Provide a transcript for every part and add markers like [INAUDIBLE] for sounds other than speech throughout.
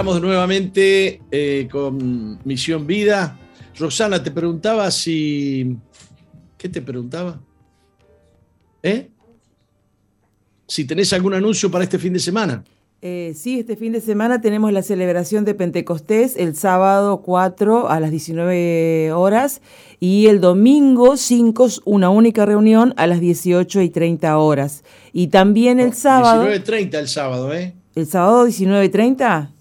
Entramos nuevamente eh, con Misión Vida. Roxana, te preguntaba si... ¿Qué te preguntaba? ¿Eh? Si tenés algún anuncio para este fin de semana. Eh, sí, este fin de semana tenemos la celebración de Pentecostés el sábado 4 a las 19 horas y el domingo 5 una única reunión a las 18 y 30 horas. Y también el sábado... 19.30 el sábado, ¿eh? ¿El sábado 19.30?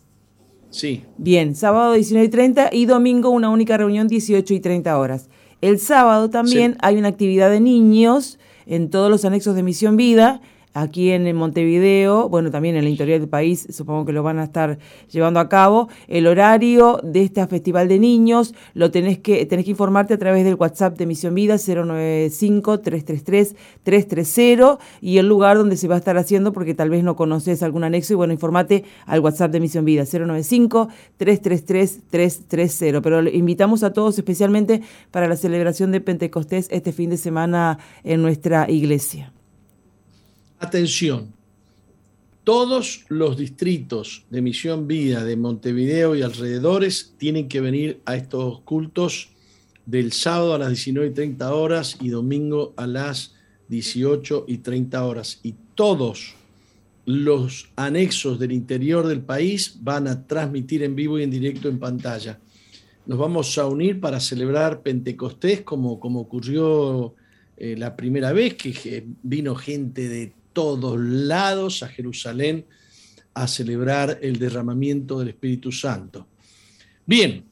Sí. Bien, sábado 19.30 y domingo una única reunión 18 y 30 horas. El sábado también hay una actividad de niños en todos los anexos de Misión Vida aquí en Montevideo, bueno, también en el interior del país, supongo que lo van a estar llevando a cabo. El horario de este Festival de Niños lo tenés que, tenés que informarte a través del WhatsApp de Misión Vida 095-333-330 y el lugar donde se va a estar haciendo, porque tal vez no conoces algún anexo, y bueno, informate al WhatsApp de Misión Vida 095-333-330. Pero invitamos a todos especialmente para la celebración de Pentecostés este fin de semana en nuestra iglesia. Atención, todos los distritos de Misión Vida de Montevideo y alrededores tienen que venir a estos cultos del sábado a las 19 y 30 horas y domingo a las 18 y 30 horas. Y todos los anexos del interior del país van a transmitir en vivo y en directo en pantalla. Nos vamos a unir para celebrar Pentecostés como, como ocurrió eh, la primera vez que vino gente de todos lados a Jerusalén a celebrar el derramamiento del Espíritu Santo. Bien,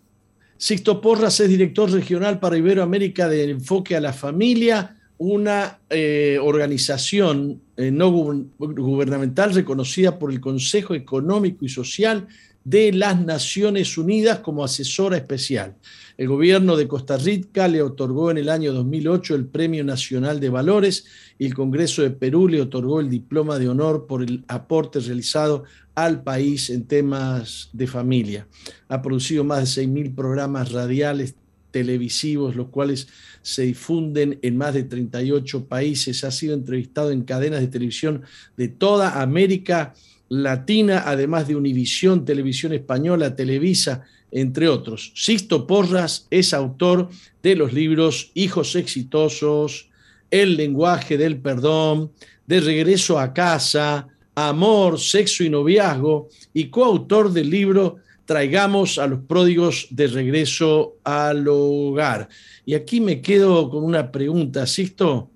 Sixto Porras es director regional para Iberoamérica de Enfoque a la Familia, una eh, organización eh, no gubernamental reconocida por el Consejo Económico y Social de las Naciones Unidas como asesora especial. El gobierno de Costa Rica le otorgó en el año 2008 el Premio Nacional de Valores y el Congreso de Perú le otorgó el diploma de honor por el aporte realizado al país en temas de familia. Ha producido más de 6.000 programas radiales, televisivos, los cuales se difunden en más de 38 países. Ha sido entrevistado en cadenas de televisión de toda América Latina, además de Univisión, Televisión Española, Televisa, entre otros. Sisto Porras es autor de los libros Hijos Exitosos, El lenguaje del perdón, De regreso a casa, Amor, Sexo y Noviazgo, y coautor del libro Traigamos a los pródigos de regreso al hogar. Y aquí me quedo con una pregunta, Sisto.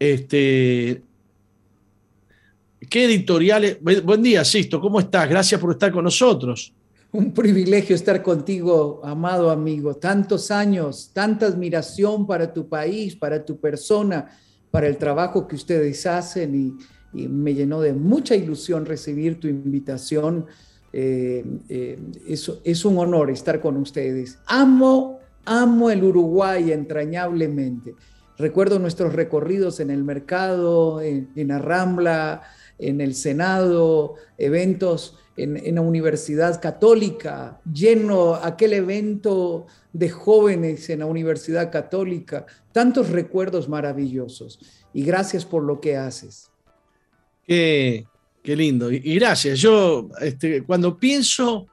Este, ¿Qué editoriales? Buen día, Sisto, ¿cómo estás? Gracias por estar con nosotros. Un privilegio estar contigo, amado amigo. Tantos años, tanta admiración para tu país, para tu persona, para el trabajo que ustedes hacen y, me llenó de mucha ilusión recibir tu invitación. Eh, eh, es, un honor estar con ustedes. Amo, amo el Uruguay entrañablemente. Recuerdo nuestros recorridos en el mercado, en, en Arrambla, en el Senado, eventos en, la Universidad Católica, lleno aquel evento de jóvenes en la Universidad Católica, tantos recuerdos maravillosos. Y gracias por lo que haces. Qué, lindo. Y, gracias. Yo, este, cuando pienso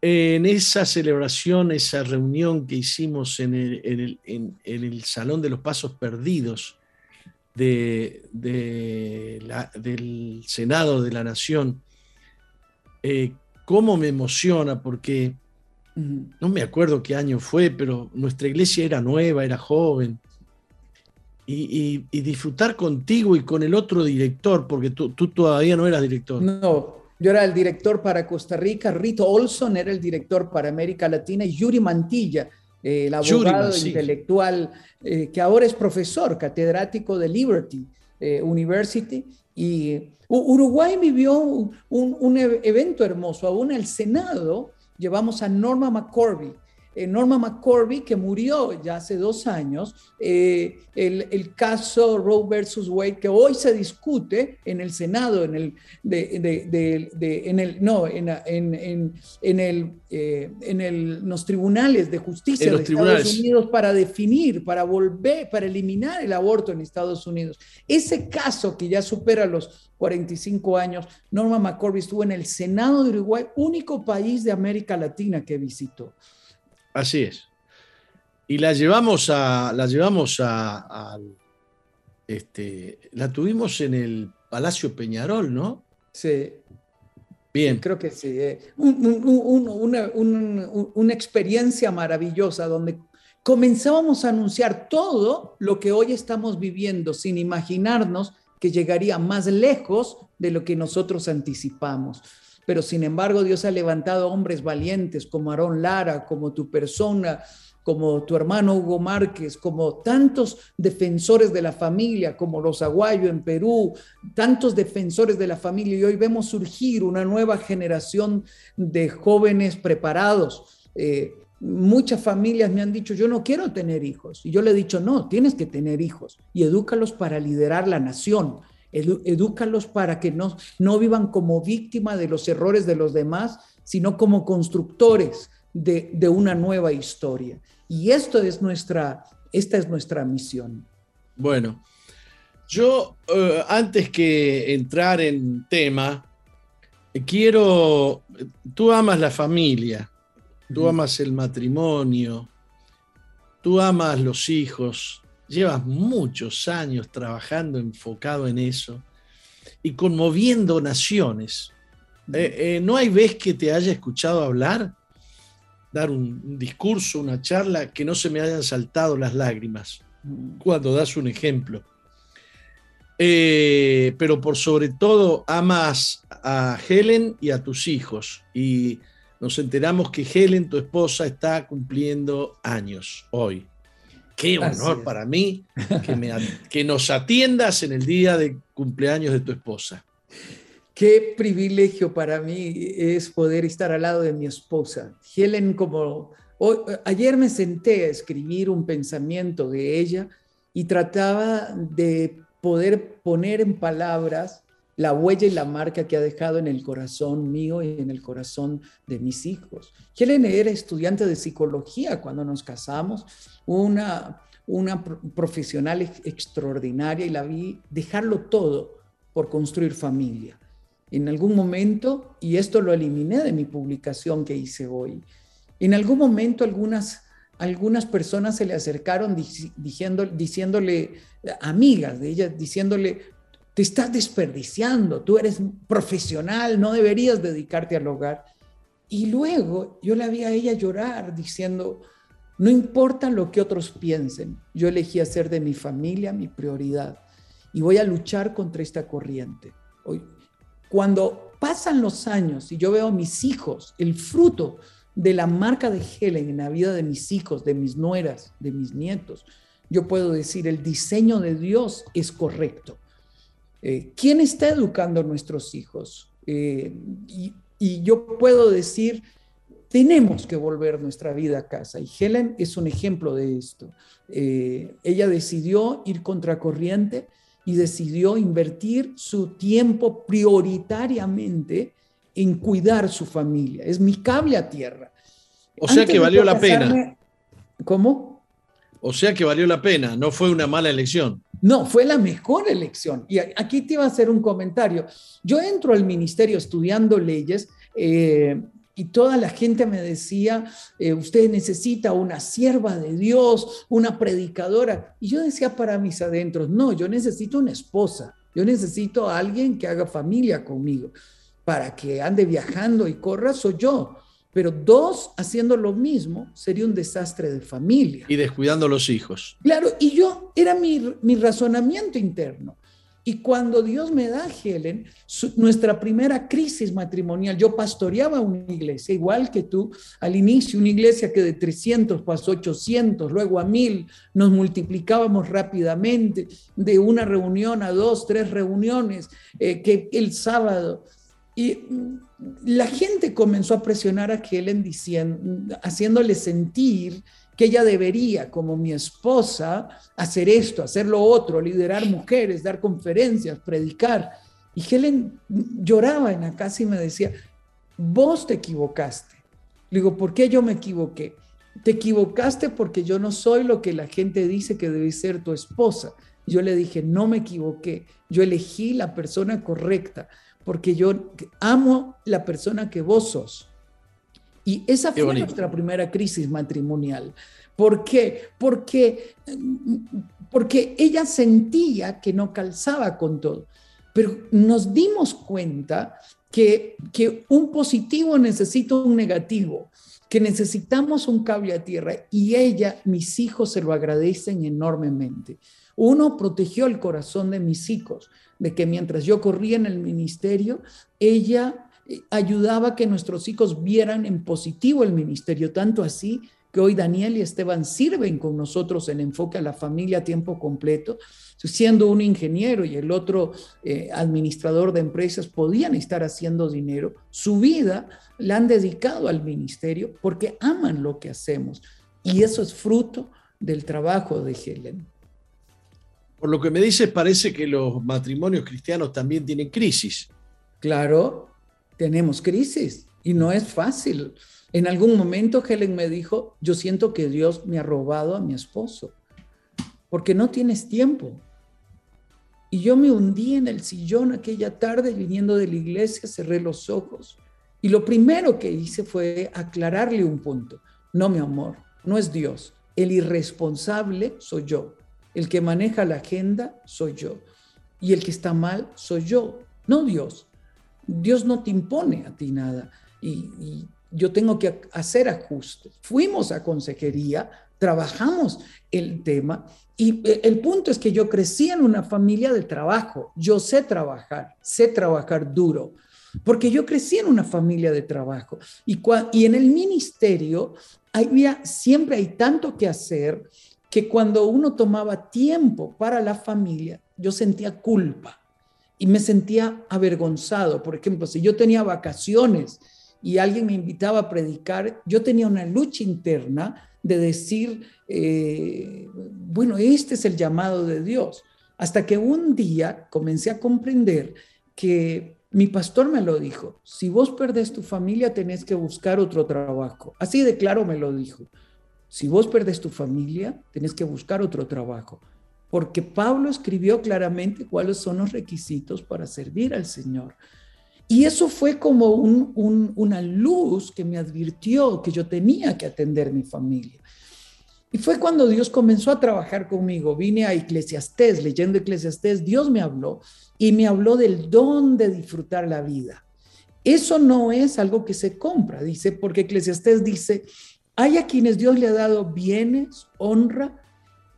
en esa celebración, esa reunión que hicimos en el, en el Salón de los Pasos Perdidos, de, del Senado de la Nación, eh, cómo me emociona, porque no me acuerdo qué año fue, pero nuestra iglesia era nueva, era joven. Y, disfrutar contigo y con el otro director, porque tú, tú, todavía no eras director. No, yo era el director para Costa Rica, Rito Olson era el director para América Latina y Yuri Mantilla el abogado intelectual que ahora es profesor, catedrático de Liberty University. Y Uruguay vivió un, un evento hermoso, aún el Senado llevamos a Norma McCorby, eh, Norma McCorby, que murió ya hace dos años, eh, el, caso Roe versus Wade, que hoy se discute en el Senado, en el, en el no, en, el, eh, en los tribunales de justicia de Estados Unidos para definir, para volver, para eliminar el aborto en Estados Unidos. Ese caso que ya supera los 45 años, Norma McCorby estuvo en el Senado de Uruguay, único país de América Latina que visitó. Así es. Y la llevamos a, la llevamos a, este, la tuvimos en el Palacio Peñarol, ¿no? Sí. Bien. Creo que sí. Eh. una, una, experiencia maravillosa donde comenzábamos a anunciar todo lo que hoy estamos viviendo sin imaginarnos que llegaría más lejos de lo que nosotros anticipamos pero sin embargo Dios ha levantado hombres valientes como Aarón Lara, como tu persona, como tu hermano Hugo Márquez, como tantos defensores de la familia, como los Aguayo en Perú, tantos defensores de la familia, y hoy vemos surgir una nueva generación de jóvenes preparados. Eh, muchas familias me han dicho, yo no quiero tener hijos, y yo le he dicho, no, tienes que tener hijos, y edúcalos para liderar la nación, edúcalos para que no, no vivan como víctima de los errores de los demás, sino como constructores de, una nueva historia. Y esto es nuestra, esta es nuestra misión. Bueno, yo eh, antes que entrar en tema, quiero, tú amas la familia, tú amas el matrimonio, tú amas los hijos, llevas muchos años trabajando enfocado en eso y conmoviendo naciones. Mm. Eh, eh, ¿No hay vez que te haya escuchado hablar, dar un, discurso, una charla, que no se me hayan saltado las lágrimas mm. cuando das un ejemplo? Eh, pero por sobre todo amas a Helen y a tus hijos. Y nos enteramos que Helen, tu esposa, está cumpliendo años hoy. Qué honor para mí [LAUGHS] que, nos atiendas en el día de cumpleaños de tu esposa. Qué privilegio para mí es poder estar al lado de mi esposa. Helen, como ayer me senté a escribir un pensamiento de ella y trataba de poder poner en palabras la huella y la marca que ha dejado en el corazón mío y en el corazón de mis hijos. Helen era estudiante de psicología cuando nos casamos, una, una profesional extraordinaria y la vi dejarlo todo por construir familia. En algún momento, y esto lo eliminé de mi publicación que hice hoy, en algún momento algunas, algunas personas se le acercaron diciendo, diciéndole, amigas de ella, diciéndole, te estás desperdiciando, tú eres profesional, no deberías dedicarte al hogar. Y luego yo la vi a ella llorar diciendo, no importa lo que otros piensen, yo elegí hacer de mi familia mi prioridad y voy a luchar contra esta corriente. Hoy, cuando pasan los años y yo veo a mis hijos, el fruto de la marca de Helen en la vida de mis hijos, de mis nueras, de mis nietos, yo puedo decir, el diseño de Dios es correcto. Eh, ¿Quién está educando a nuestros hijos? Eh, y, yo puedo decir, tenemos que volver nuestra vida a casa. Y Helen es un ejemplo de esto. Eh, ella decidió ir contracorriente y decidió invertir su tiempo prioritariamente en cuidar su familia. Es mi cable a tierra. O sea que valió la pena. ¿Cómo? O sea que valió la pena, no fue una mala elección. No, fue la mejor elección. Y aquí te iba a hacer un comentario. Yo entro al ministerio estudiando leyes eh, y toda la gente me decía, eh, usted necesita una sierva de Dios, una predicadora. Y yo decía para mis adentros, no, yo necesito una esposa, yo necesito a alguien que haga familia conmigo. Para que ande viajando y corra, soy yo. Pero dos haciendo lo mismo sería un desastre de familia. Y descuidando los hijos. Claro, y yo era mi, mi razonamiento interno. Y cuando Dios me da, Helen, nuestra primera crisis matrimonial, yo pastoreaba una iglesia, igual que tú, al inicio, una iglesia que de 300 pasó a 800, luego a 1000, nos multiplicábamos rápidamente, de una reunión a dos, tres reuniones, eh, que el sábado. Y la gente comenzó a presionar a Helen diciendo, haciéndole sentir que ella debería, como mi esposa, hacer esto, hacer lo otro, liderar mujeres, dar conferencias, predicar. Y Helen lloraba en la casa y me decía, vos te equivocaste. Le digo, ¿por qué yo me equivoqué? Te equivocaste porque yo no soy lo que la gente dice que debe ser tu esposa. Yo le dije, no me equivoqué, yo elegí la persona correcta porque yo amo la persona que vos sos. Y esa fue nuestra primera crisis matrimonial. ¿Por qué? Porque, porque ella sentía que no calzaba con todo. Pero nos dimos cuenta que, que un positivo necesita un negativo, que necesitamos un cable a tierra. Y ella, mis hijos, se lo agradecen enormemente. Uno protegió el corazón de mis hijos, de que mientras yo corría en el ministerio, ella ayudaba a que nuestros hijos vieran en positivo el ministerio, tanto así que hoy Daniel y Esteban sirven con nosotros en enfoque a la familia a tiempo completo, siendo un ingeniero y el otro eh, administrador de empresas, podían estar haciendo dinero, su vida la han dedicado al ministerio porque aman lo que hacemos. Y eso es fruto del trabajo de Helen. Por lo que me dices, parece que los matrimonios cristianos también tienen crisis. Claro, tenemos crisis y no es fácil. En algún momento Helen me dijo, yo siento que Dios me ha robado a mi esposo, porque no tienes tiempo. Y yo me hundí en el sillón aquella tarde viniendo de la iglesia, cerré los ojos y lo primero que hice fue aclararle un punto. No, mi amor, no es Dios. El irresponsable soy yo. El que maneja la agenda soy yo. Y el que está mal soy yo, no Dios. Dios no te impone a ti nada y, yo tengo que hacer ajustes. Fuimos a consejería, trabajamos el tema y e, el punto es que yo crecí en una familia de trabajo. Yo sé trabajar, sé trabajar duro, porque yo crecí en una familia de trabajo y, y en el ministerio había, siempre hay tanto que hacer que cuando uno tomaba tiempo para la familia, yo sentía culpa y me sentía avergonzado. Por ejemplo, si yo tenía vacaciones y alguien me invitaba a predicar, yo tenía una lucha interna de decir, eh, bueno, este es el llamado de Dios. Hasta que un día comencé a comprender que mi pastor me lo dijo, si vos perdés tu familia, tenés que buscar otro trabajo. Así de claro me lo dijo. Si vos perdés tu familia, tenés que buscar otro trabajo porque Pablo escribió claramente cuáles son los requisitos para servir al Señor. Y eso fue como una luz que me advirtió que yo tenía que atender mi familia. Y fue cuando Dios comenzó a trabajar conmigo. Vine a Eclesiastés, leyendo Eclesiastés, Dios me habló y me habló del don de disfrutar la vida. Eso no es algo que se compra, dice, porque Eclesiastés dice, hay a quienes Dios le ha dado bienes, honra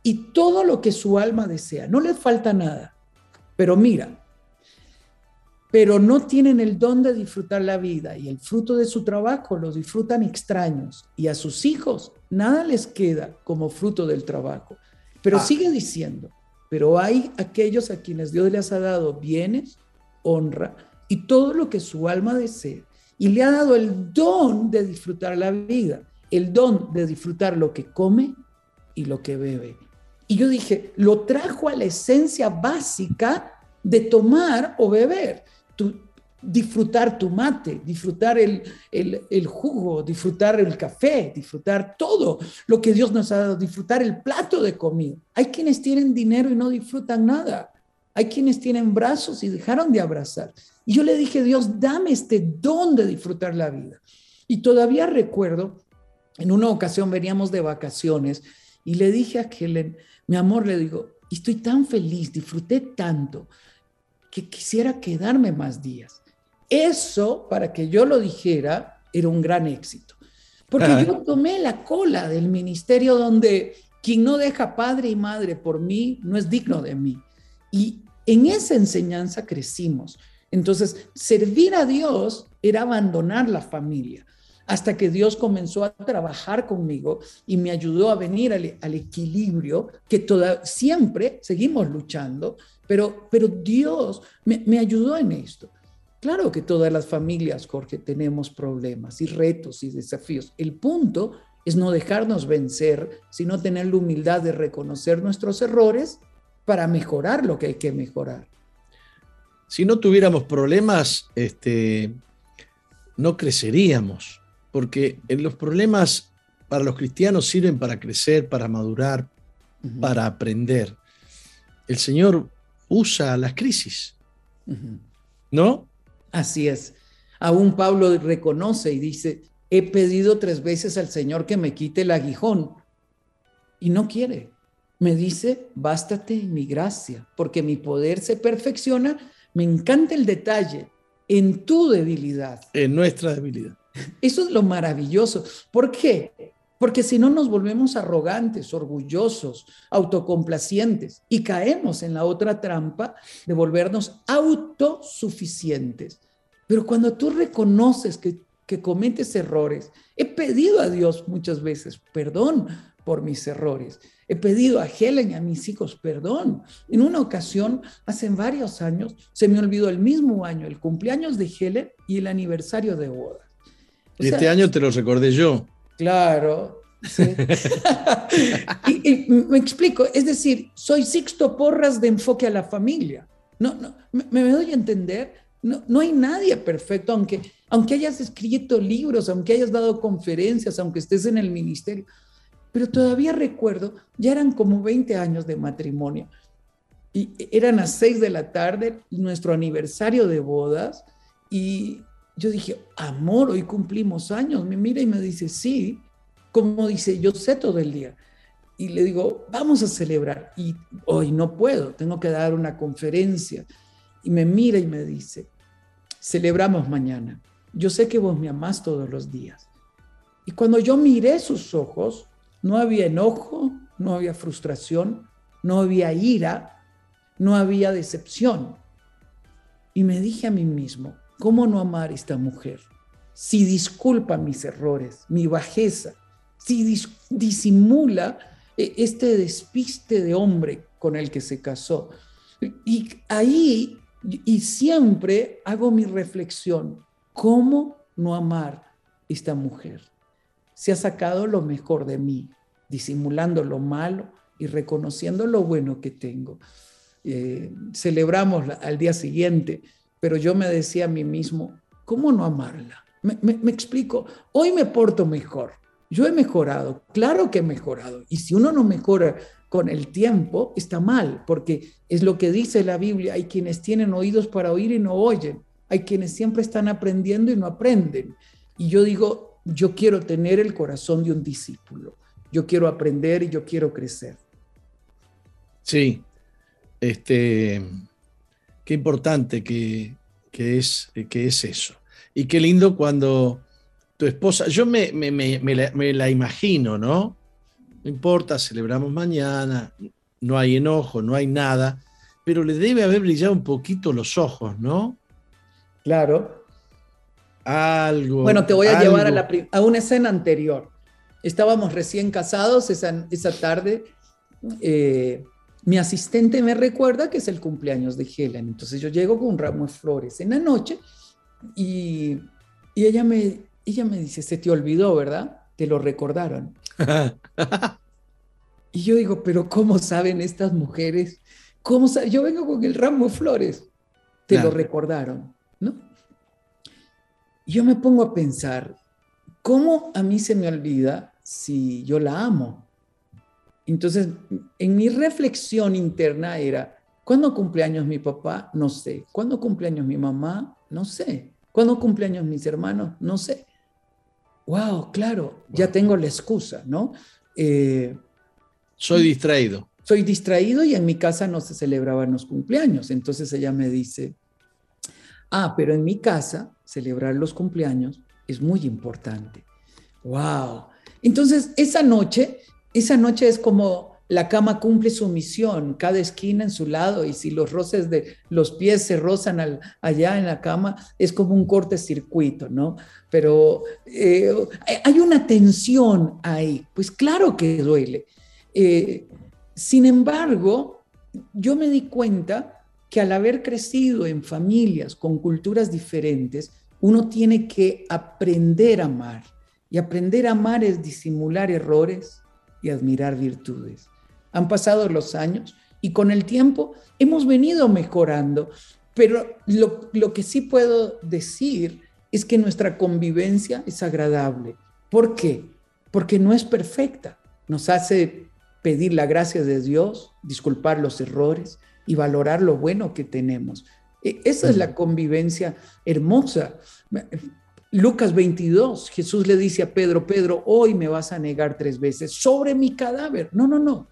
y todo lo que su alma desea. No les falta nada. Pero mira, pero no tienen el don de disfrutar la vida y el fruto de su trabajo lo disfrutan extraños y a sus hijos nada les queda como fruto del trabajo. Pero ah. sigue diciendo, pero hay aquellos a quienes Dios les ha dado bienes, honra y todo lo que su alma desea y le ha dado el don de disfrutar la vida, el don de disfrutar lo que come y lo que bebe. Y yo dije, lo trajo a la esencia básica de tomar o beber. disfrutar tu mate, disfrutar el, el, jugo, disfrutar el café, disfrutar todo lo que Dios nos ha dado, disfrutar el plato de comida. Hay quienes tienen dinero y no disfrutan nada. Hay quienes tienen brazos y dejaron de abrazar. Y yo le dije, Dios, dame este don de disfrutar la vida. Y todavía recuerdo, en una ocasión veníamos de vacaciones y le dije a Helen, mi amor, le digo, estoy tan feliz, disfruté tanto, que quisiera quedarme más días. Eso, para que yo lo dijera, era un gran éxito. Porque yo tomé la cola del ministerio donde quien no deja padre y madre por mí no es digno de mí. Y en esa enseñanza crecimos. Entonces, servir a Dios era abandonar la familia, hasta que Dios comenzó a trabajar conmigo y me ayudó a venir al, equilibrio que toda, siempre seguimos luchando, pero, pero Dios me, me ayudó en esto. Claro que todas las familias, Jorge, tenemos problemas y retos y desafíos. El punto es no dejarnos vencer, sino tener la humildad de reconocer nuestros errores para mejorar lo que hay que mejorar. Si no tuviéramos problemas, este, no creceríamos, porque en los problemas para los cristianos sirven para crecer, para madurar, para aprender. El Señor usa las crisis, ¿no? Así es. Aún Pablo reconoce y dice, he pedido tres veces al Señor que me quite el aguijón y no quiere. Me dice, bástate mi gracia, porque mi poder se perfecciona. Me encanta el detalle en tu debilidad. En nuestra debilidad. Eso es lo maravilloso. ¿Por qué? Porque si no nos volvemos arrogantes, orgullosos, autocomplacientes y caemos en la otra trampa de volvernos autosuficientes. Pero cuando tú reconoces que, que cometes errores, he pedido a Dios muchas veces perdón por mis errores. He pedido a Helen y a mis hijos perdón. En una ocasión, hace varios años, se me olvidó el mismo año, el cumpleaños de Helen y el aniversario de boda. Y este año te lo recordé yo. Claro. [LAUGHS] y, me explico, es decir, soy Sixto Porras de enfoque a la familia. No, no, me, me doy a entender no, hay nadie perfecto, aunque, aunque hayas escrito libros, aunque hayas dado conferencias, aunque estés en el ministerio. Pero todavía recuerdo, ya eran como 20 años de matrimonio. Y eran a 6 de la tarde, nuestro aniversario de bodas. Y yo dije, amor, hoy cumplimos años. Me mira y me dice, sí. Como dice, yo sé todo el día. Y le digo, vamos a celebrar. Y hoy no puedo, tengo que dar una conferencia. Y me mira y me dice, celebramos mañana. Yo sé que vos me amás todos los días. Y cuando yo miré sus ojos, no había enojo, no había frustración, no había ira, no había decepción. Y me dije a mí mismo, ¿cómo no amar a esta mujer? Si disculpa mis errores, mi bajeza, si disimula eh, este despiste de hombre con el que se casó. Y ahí y siempre hago mi reflexión, ¿cómo no amar esta mujer? Se ha sacado lo mejor de mí, disimulando lo malo y reconociendo lo bueno que tengo. Eh, celebramos al día siguiente, pero yo me decía a mí mismo, ¿cómo no amarla? me explico, hoy me porto mejor, yo he mejorado, claro que he mejorado, y si uno no mejora con el tiempo está mal, porque es lo que dice la Biblia, hay quienes tienen oídos para oír y no oyen, hay quienes siempre están aprendiendo y no aprenden. Y yo digo, yo quiero tener el corazón de un discípulo, yo quiero aprender y yo quiero crecer. Sí, este, qué importante que, es, que es eso. Y qué lindo cuando tu esposa, yo me, me la imagino, ¿no? no importa, celebramos mañana, no hay enojo, no hay nada, pero le debe haber brillado un poquito los ojos, ¿no? Claro. Algo. Bueno, te voy a llevar a, una escena anterior. Estábamos recién casados esa, esa tarde. Eh, mi asistente me recuerda que es el cumpleaños de Helen. Entonces yo llego con un ramo de flores en la noche y, y ella, me, ella me dice, se te olvidó, ¿verdad? Te lo recordaron. [LAUGHS] y yo digo, pero ¿cómo saben estas mujeres? ¿Cómo Yo vengo con el ramo de flores. Te lo recordaron, ¿no? Y yo me pongo a pensar, ¿cómo a mí se me olvida si yo la amo? Entonces, en mi reflexión interna era, ¿cuándo cumpleaños mi papá? No sé. ¿Cuándo cumpleaños mi mamá? No sé. ¿Cuándo cumpleaños mis hermanos? No sé wow, claro, ya tengo la excusa, ¿no? Eh, soy distraído. Soy distraído y en mi casa no se celebraban los cumpleaños. Entonces ella me dice, ah, pero en mi casa celebrar los cumpleaños es muy importante. Wow. Entonces esa noche, esa noche es como la cama cumple su misión, cada esquina en su lado, y si los roces de los pies se rozan allá en la cama, es como un cortocircuito, ¿no? Pero eh, hay una tensión ahí, pues claro que duele. Eh, sin embargo, yo me di cuenta que al haber crecido en familias con culturas diferentes, uno tiene que aprender a amar. Y aprender a amar es disimular errores y admirar virtudes. Han pasado los años y con el tiempo hemos venido mejorando, pero lo, lo que sí puedo decir es que nuestra convivencia es agradable. ¿Por qué? Porque no es perfecta. Nos hace pedir la gracia de Dios, disculpar los errores y valorar lo bueno que tenemos. E, esa es la convivencia hermosa. Lucas 22, Jesús le dice a Pedro, Pedro, hoy me vas a negar tres veces sobre mi cadáver. No, no, no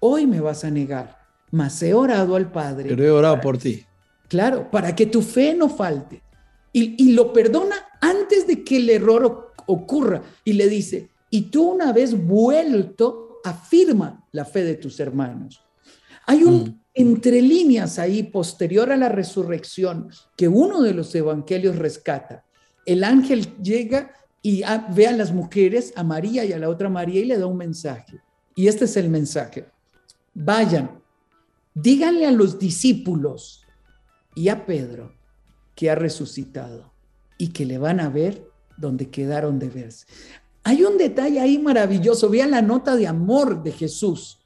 hoy me vas a negar, mas he orado al Padre. Pero he orado por ti. Claro, para que tu fe no falte. Y, lo perdona antes de que el error ocurra. Y le dice, y tú una vez vuelto, afirma la fe de tus hermanos. Hay un mm. entre líneas ahí posterior a la resurrección que uno de los evangelios rescata. El ángel llega y ve a las mujeres, a María y a la otra María, y le da un mensaje. Y este es el mensaje vayan, díganle a los discípulos y a Pedro que ha resucitado y que le van a ver donde quedaron de verse. Hay un detalle ahí maravilloso. Vean la nota de amor de Jesús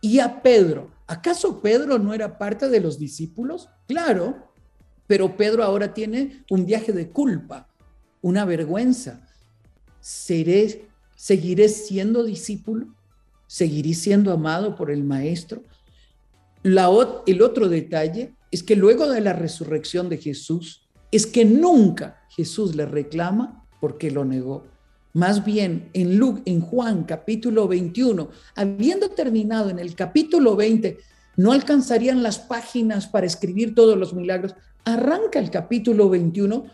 y a Pedro. ¿Acaso Pedro no era parte de los discípulos? Claro, pero Pedro ahora tiene un viaje de culpa, una vergüenza. ¿Seré, ¿Seguiré siendo discípulo? seguiré siendo amado por el Maestro. La, el otro detalle es que luego de la resurrección de Jesús, es que nunca Jesús le reclama porque lo negó. Más bien, en, en Juan capítulo 21, habiendo terminado en el capítulo 20, no alcanzarían las páginas para escribir todos los milagros. Arranca el capítulo 21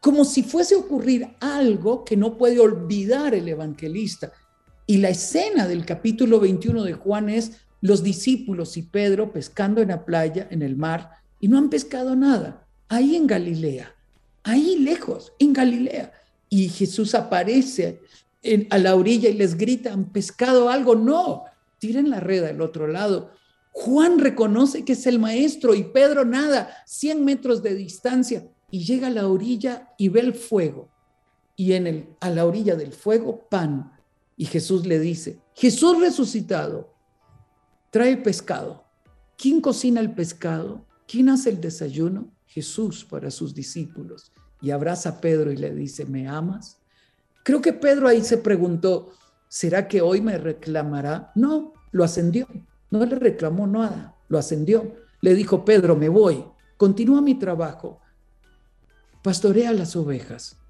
como si fuese a ocurrir algo que no puede olvidar el evangelista. Y la escena del capítulo 21 de Juan es los discípulos y Pedro pescando en la playa, en el mar, y no han pescado nada. Ahí en Galilea, ahí lejos, en Galilea. Y Jesús aparece a la orilla y les grita, ¿han pescado algo? No, tiren la red al otro lado. Juan reconoce que es el maestro y Pedro nada, 100 metros de distancia, y llega a la orilla y ve el fuego. Y en el, a la orilla del fuego, pan y Jesús le dice, Jesús resucitado, trae pescado. ¿Quién cocina el pescado? ¿Quién hace el desayuno? Jesús para sus discípulos. Y abraza a Pedro y le dice, ¿me amas? Creo que Pedro ahí se preguntó, ¿será que hoy me reclamará? No, lo ascendió. No le reclamó nada, lo ascendió. Le dijo, Pedro, me voy, continúa mi trabajo, pastorea las ovejas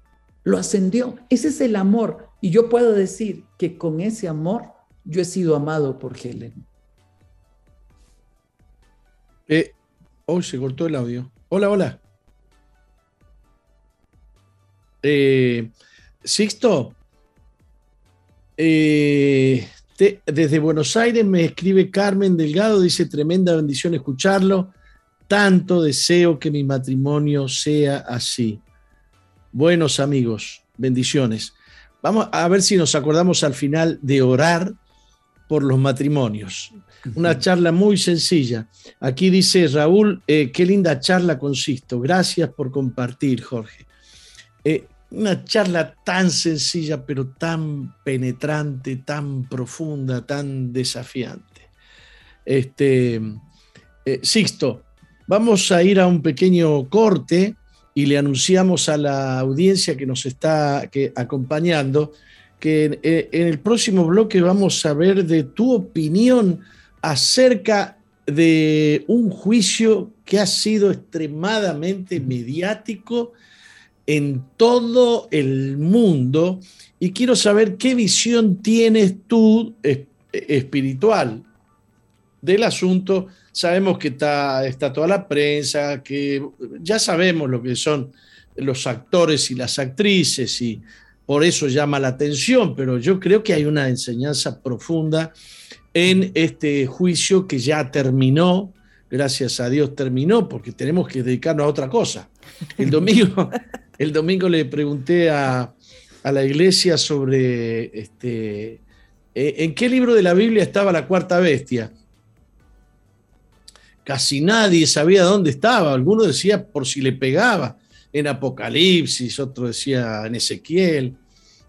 lo ascendió. Ese es el amor. Y yo puedo decir que con ese amor yo he sido amado por Helen. Eh, oh, se cortó el audio. Hola, hola. Eh, Sixto, eh, desde Buenos Aires me escribe Carmen Delgado, dice tremenda bendición escucharlo. Tanto deseo que mi matrimonio sea así. Buenos amigos, bendiciones. Vamos a ver si nos acordamos al final de orar por los matrimonios. Una charla muy sencilla. Aquí dice Raúl, eh, qué linda charla consisto. Gracias por compartir, Jorge. Eh, una charla tan sencilla, pero tan penetrante, tan profunda, tan desafiante. Este, eh, Sixto, vamos a ir a un pequeño corte y le anunciamos a la audiencia que nos está acompañando que eh, en, el próximo bloque vamos a ver de tu opinión acerca de un juicio que ha sido extremadamente mediático en todo el mundo. Y quiero saber qué visión tienes tú espiritual del asunto Sabemos que está, toda la prensa, que ya sabemos lo que son los actores y las actrices y por eso llama la atención, pero yo creo que hay una enseñanza profunda en este juicio que ya terminó, gracias a Dios terminó, porque tenemos que dedicarnos a otra cosa. El domingo, el domingo le pregunté a, la iglesia sobre este, eh, en qué libro de la Biblia estaba la cuarta bestia. Casi nadie sabía dónde estaba, alguno decía por si le pegaba en Apocalipsis, otro decía en Ezequiel,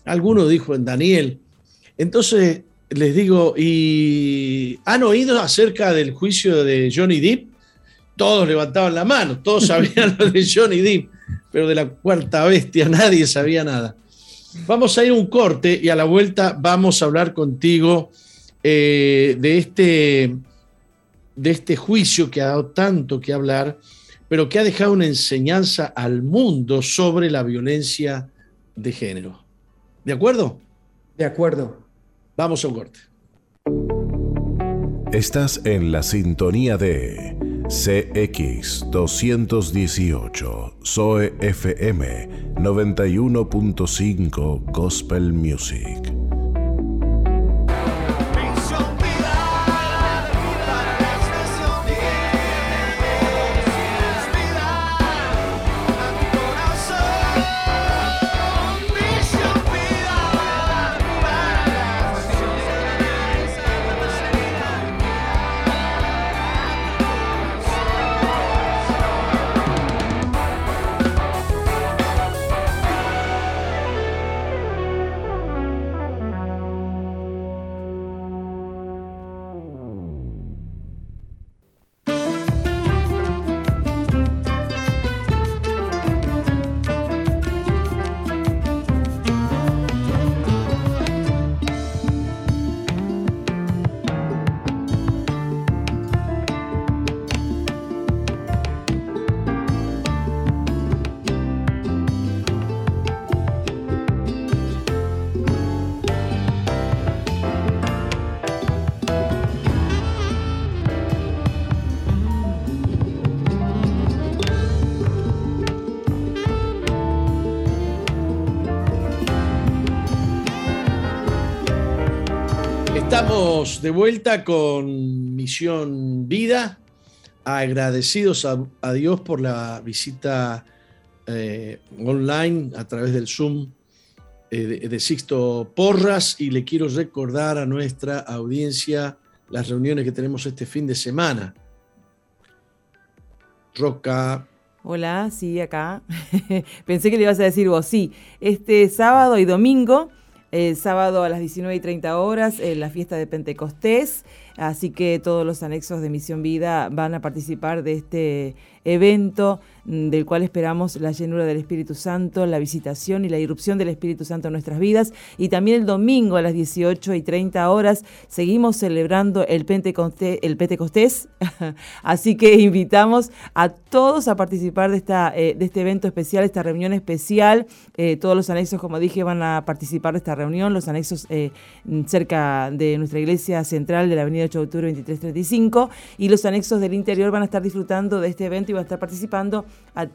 alguno dijo en Daniel. Entonces les digo, ¿y han oído acerca del juicio de Johnny Depp? Todos levantaban la mano, todos sabían lo de Johnny Depp, pero de la cuarta bestia nadie sabía nada. Vamos a ir un corte y a la vuelta vamos a hablar contigo eh, de, este, de este juicio que ha dado tanto que hablar, pero que ha dejado una enseñanza al mundo sobre la violencia de género. ¿De acuerdo? De acuerdo. Vamos a un corte. Estás en la sintonía de CX 218, Zoe FM 91.5 Gospel Music. De vuelta con Misión Vida, agradecidos a, Dios por la visita eh, online a través del Zoom eh, de, Sixto Porras y le quiero recordar a nuestra audiencia las reuniones que tenemos este fin de semana. Roca. Hola, sí, acá. [LAUGHS] Pensé que le ibas a decir vos, sí. Este sábado y domingo el sábado a las 19 y 30 horas, en la fiesta de Pentecostés. Así que todos los anexos de Misión Vida van a participar de este evento mm, del cual esperamos la llenura del Espíritu Santo, la visitación y la irrupción del Espíritu Santo en nuestras vidas. Y también el domingo a las 18 y 30 horas seguimos celebrando el, Pentecostés, el Pentecostés. [LAUGHS] Así que invitamos a todos a participar de, esta, eh, de este evento especial, esta reunión especial. Eh, todos los anexos, como dije, van a participar de esta reunión, los anexos eh, cerca de nuestra iglesia central de la Avenida 8 de octubre 2335 y los anexos del interior van a estar disfrutando de este evento y van a estar participando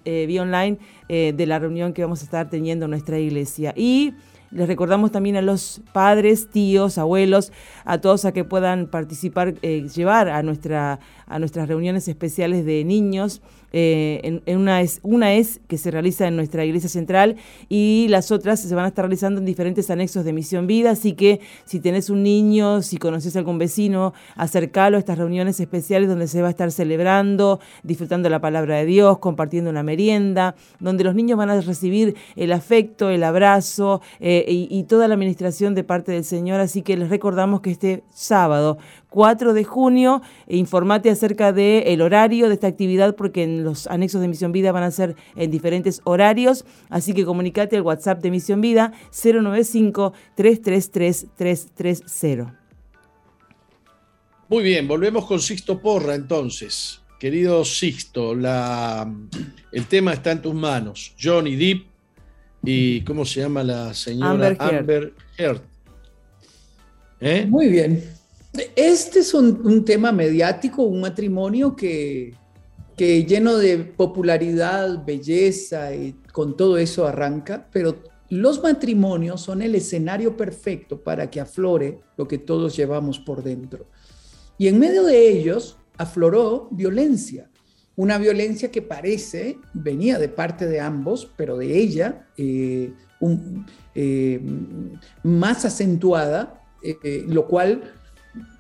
eh, vía online eh, de la reunión que vamos a estar teniendo en nuestra iglesia. Y les recordamos también a los padres, tíos, abuelos, a todos a que puedan participar, eh, llevar a, nuestra, a nuestras reuniones especiales de niños eh, en, una, es, una es que se realiza en nuestra iglesia central y las otras se van a estar realizando en diferentes anexos de Misión Vida, así que si tenés un niño, si conoces a algún vecino, acercalo a estas reuniones especiales donde se va a estar celebrando, disfrutando la palabra de Dios, compartiendo una merienda, donde los niños van a recibir el afecto, el abrazo eh, y, y toda la administración de parte del Señor, así que les recordamos que este sábado 4 de junio. E informate acerca del el horario de esta actividad porque en los anexos de Misión Vida van a ser en diferentes horarios. Así que comunicate al WhatsApp de Misión Vida 095-333-330. Muy bien, volvemos con Sixto Porra entonces. Querido Sixto, la, el tema está en tus manos. Johnny Depp y ¿cómo se llama la señora Amber Heard? ¿Eh? Muy bien. Este es un, tema mediático, un matrimonio que, que lleno de popularidad, belleza y con todo eso arranca, pero los matrimonios son el escenario perfecto para que aflore lo que todos llevamos por dentro. Y en medio de ellos afloró violencia, una violencia que parece venía de parte de ambos, pero de ella eh, eh, más acentuada, eh, lo cual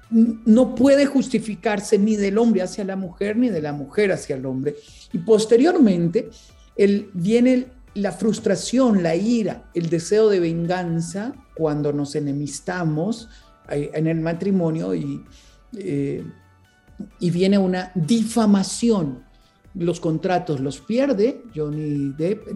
no puede justificarse ni del hombre hacia la mujer ni de la mujer hacia el hombre. Y posteriormente el, viene la frustración, la ira, el deseo de venganza cuando nos enemistamos en el matrimonio y, y viene una difamación los contratos los pierde Johnny Depp,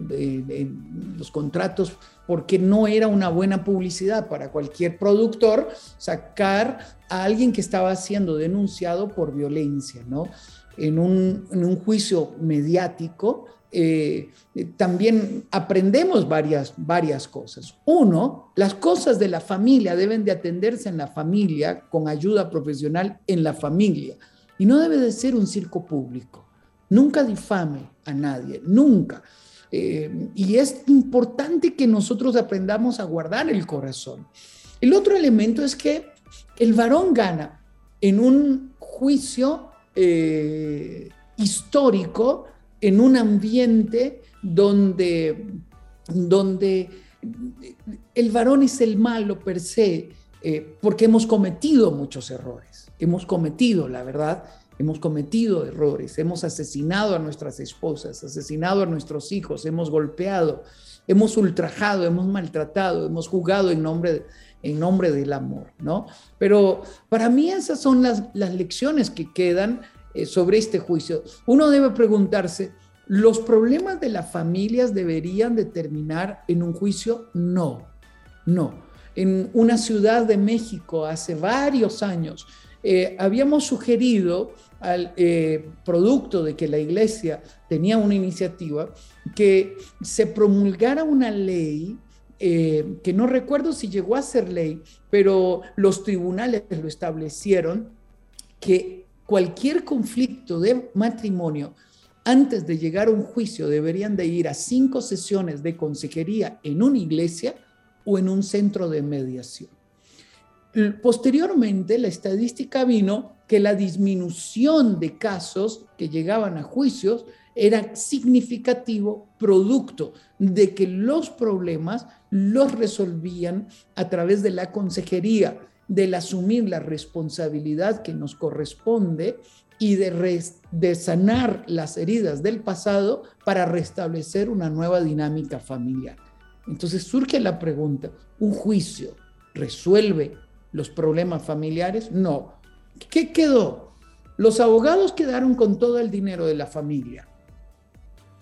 los contratos porque no era una buena publicidad para cualquier productor sacar a alguien que estaba siendo denunciado por violencia, ¿no? En un, juicio mediático eh, también aprendemos varias, varias cosas. Uno, las cosas de la familia deben de atenderse en la familia con ayuda profesional en la familia y no debe de ser un circo público. Nunca difame a nadie, nunca. Eh, y es importante que nosotros aprendamos a guardar el corazón. El otro elemento es que el varón gana en un juicio eh, histórico, en un ambiente donde, donde el varón es el malo per se, eh, porque hemos cometido muchos errores, hemos cometido, la verdad, hemos cometido errores, hemos asesinado a nuestras esposas, asesinado a nuestros hijos, hemos golpeado, hemos ultrajado, hemos maltratado, hemos jugado en nombre, en nombre del amor, ¿no? Pero para mí esas son las, las lecciones que quedan eh, sobre este juicio. Uno debe preguntarse, ¿los problemas de las familias deberían de terminar en un juicio? No, no. En una ciudad de México hace varios años, eh, habíamos sugerido al eh, producto de que la iglesia tenía una iniciativa que se promulgara una ley eh, que no recuerdo si llegó a ser ley, pero los tribunales lo establecieron, que cualquier conflicto de matrimonio antes de llegar a un juicio deberían de ir a cinco sesiones de consejería en una iglesia o en un centro de mediación. Posteriormente, la estadística vino que la disminución de casos que llegaban a juicios era significativo producto de que los problemas los resolvían a través de la consejería, del asumir la responsabilidad que nos corresponde y de, de sanar las heridas del pasado para restablecer una nueva dinámica familiar. Entonces surge la pregunta, ¿un juicio resuelve los problemas familiares? No. ¿Qué quedó? Los abogados quedaron con todo el dinero de la familia.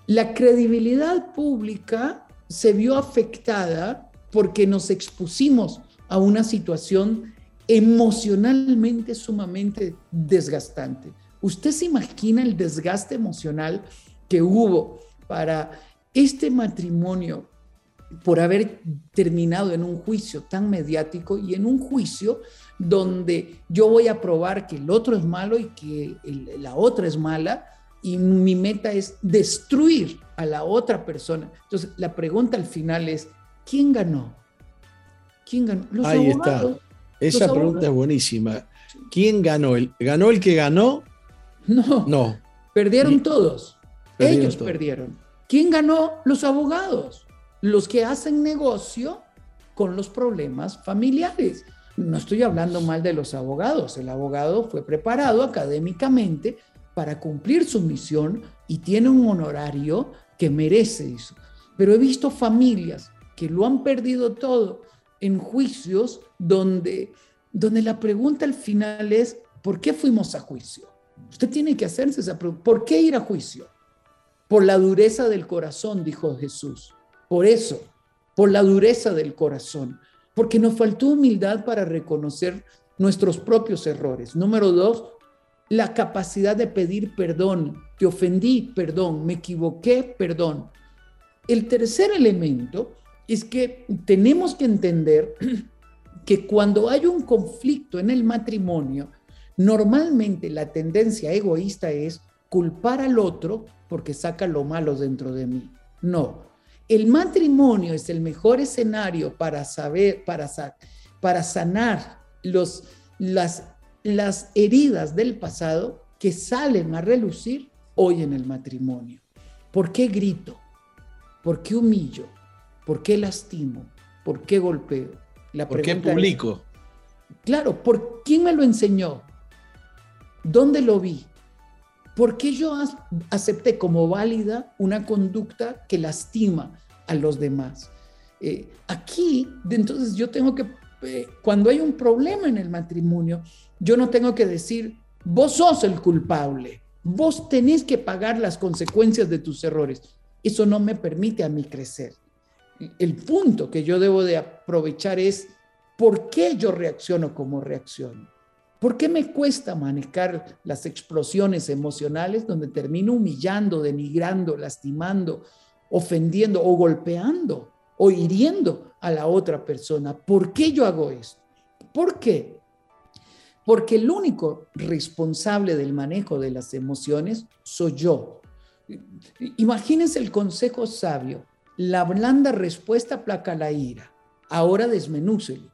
La credibilidad pública se vio afectada porque nos expusimos a una situación emocionalmente sumamente desgastante. ¿Usted se imagina el desgaste emocional que hubo para este matrimonio por haber terminado en un juicio tan mediático y en un juicio donde yo voy a probar que el otro es malo y que la otra es mala y mi meta es destruir a la otra persona. Entonces, la pregunta al final es, ¿quién ganó? ¿Quién ganó? Los Ahí está. Esa pregunta es buenísima. ¿Quién ganó? ¿El, ¿Ganó el que ganó? No. No. Perdieron todos. Ellos perdieron. ¿Quién ganó? Los abogados los que hacen negocio con los problemas familiares. No estoy hablando mal de los abogados. El abogado fue preparado académicamente para cumplir su misión y tiene un honorario que merece eso. Pero he visto familias que lo han perdido todo en juicios donde, donde la pregunta al final es, ¿por qué fuimos a juicio? Usted tiene que hacerse esa pregunta. ¿Por qué ir a juicio? Por la dureza del corazón, dijo Jesús. Por eso, por la dureza del corazón, porque nos faltó humildad para reconocer nuestros propios errores. Número dos, la capacidad de pedir perdón. Te ofendí, perdón. Me equivoqué, perdón. El tercer elemento es que tenemos que entender [CLEARS THROAT] que cuando hay un conflicto en el matrimonio, normalmente la tendencia egoísta es culpar al otro porque saca lo malo dentro de mí. No, el matrimonio es el mejor escenario para saber, para, para sanar los, las, las heridas del pasado que salen a relucir hoy en el matrimonio. ¿Por qué grito? ¿Por qué humillo? ¿Por qué lastimo? ¿Por qué golpeo? La ¿Por qué publico? claro, ¿por quién me lo enseñó? ¿Dónde lo vi? ¿Por qué yo acepté como válida una conducta que lastima a los demás? Eh, aquí, entonces yo tengo que, eh, cuando hay un problema en el matrimonio, yo no tengo que decir, vos sos el culpable, vos tenés que pagar las consecuencias de tus errores. Eso no me permite a mí crecer. El punto que yo debo de aprovechar es, ¿por qué yo reacciono como reacciono? ¿Por qué me cuesta manejar las explosiones emocionales donde termino humillando, denigrando, lastimando, ofendiendo o golpeando o hiriendo a la otra persona? ¿Por qué yo hago esto? ¿Por qué? Porque el único responsable del manejo de las emociones soy yo. Imagínense el consejo sabio. La blanda respuesta aplaca la ira. Ahora desmenúcelo.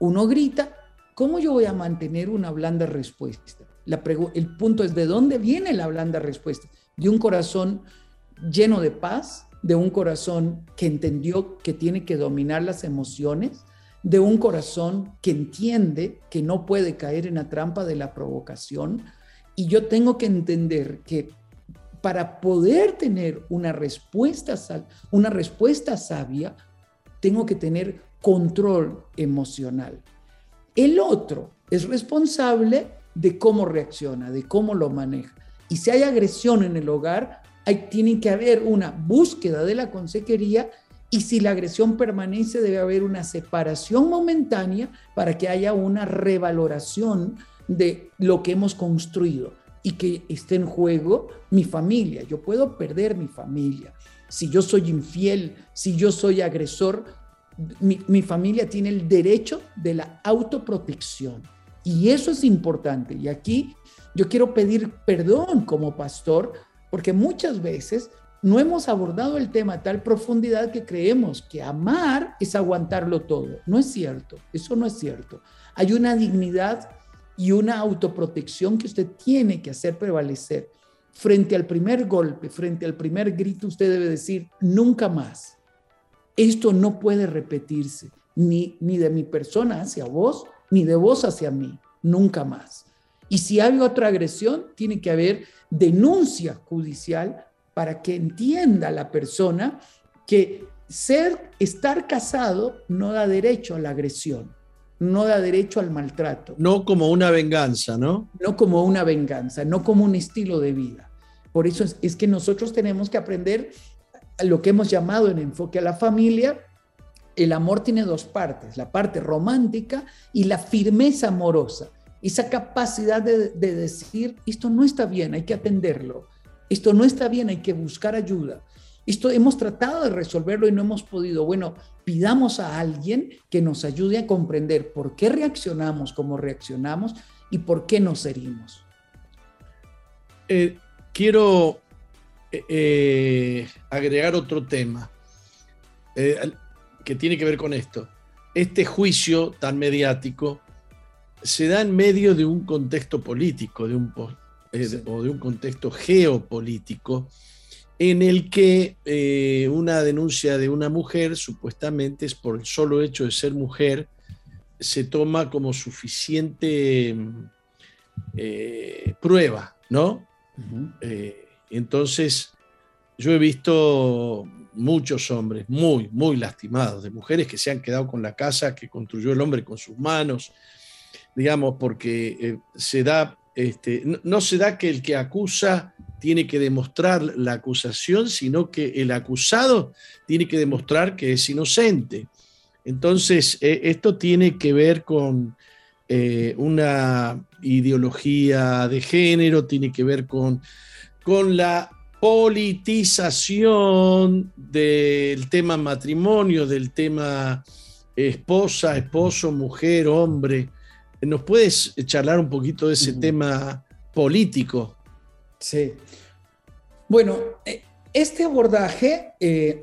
Uno grita, ¿Cómo yo voy a mantener una blanda respuesta? el punto es, ¿de dónde viene la blanda respuesta? De un corazón lleno de paz, de un corazón que entendió que tiene que dominar las emociones, de un corazón que entiende que no puede caer en la trampa de la provocación. Y yo tengo que entender que para poder tener una respuesta, una respuesta sabia, tengo que tener control emocional. El otro es responsable de cómo reacciona, de cómo lo maneja. Y si hay agresión en el hogar, hay, tiene que haber una búsqueda de la consejería y si la agresión permanece, debe haber una separación momentánea para que haya una revaloración de lo que hemos construido y que esté en juego mi familia. Yo puedo perder mi familia. Si yo soy infiel, si yo soy agresor, mi, familia tiene el derecho de la autoprotección. Y eso es importante. Y aquí yo quiero pedir perdón como pastor, porque muchas veces no hemos abordado el tema a tal profundidad que creemos que amar es aguantarlo todo. No es cierto, eso no es cierto. Hay una dignidad y una autoprotección que usted tiene que hacer prevalecer. Frente al primer golpe, frente al primer grito, usted debe decir, nunca más esto no puede repetirse, ni, ni de mi persona hacia vos, ni de vos hacia mí, nunca más. Y si hay otra agresión, tiene que haber denuncia judicial para que entienda la persona que ser, estar casado no da derecho a la agresión, no da derecho al maltrato. No como una venganza, ¿no? No como una venganza, no como un estilo de vida. Por eso es, es que nosotros tenemos que aprender lo que hemos llamado en enfoque a la familia, el amor tiene dos partes, la parte romántica y la firmeza amorosa. Esa capacidad de, decir, esto no está bien, hay que atenderlo, esto no está bien, hay que buscar ayuda. Esto hemos tratado de resolverlo y no hemos podido. Bueno, pidamos a alguien que nos ayude a comprender por qué reaccionamos como reaccionamos y por qué nos herimos. Eh, quiero eh, eh, agregar otro tema eh, que tiene que ver con esto. Este juicio tan mediático se da en medio de un contexto político de un, o de un contexto geopolítico en el que una denuncia de una mujer supuestamente es por el solo hecho de ser mujer se toma como suficiente prueba, ¿no? Entonces, yo he visto muchos hombres muy, muy lastimados, de mujeres que se han quedado con la casa que construyó el hombre con sus manos, digamos, porque eh, se da, este, no, se da que el que acusa tiene que demostrar la acusación, sino que el acusado tiene que demostrar que es inocente. Entonces, eh, esto tiene que ver con eh, una ideología de género, tiene que ver con con la politización del tema matrimonio, del tema esposa, esposo, mujer, hombre. ¿Nos puedes charlar un poquito de ese tema político? Sí. Bueno, eh, este abordaje, eh,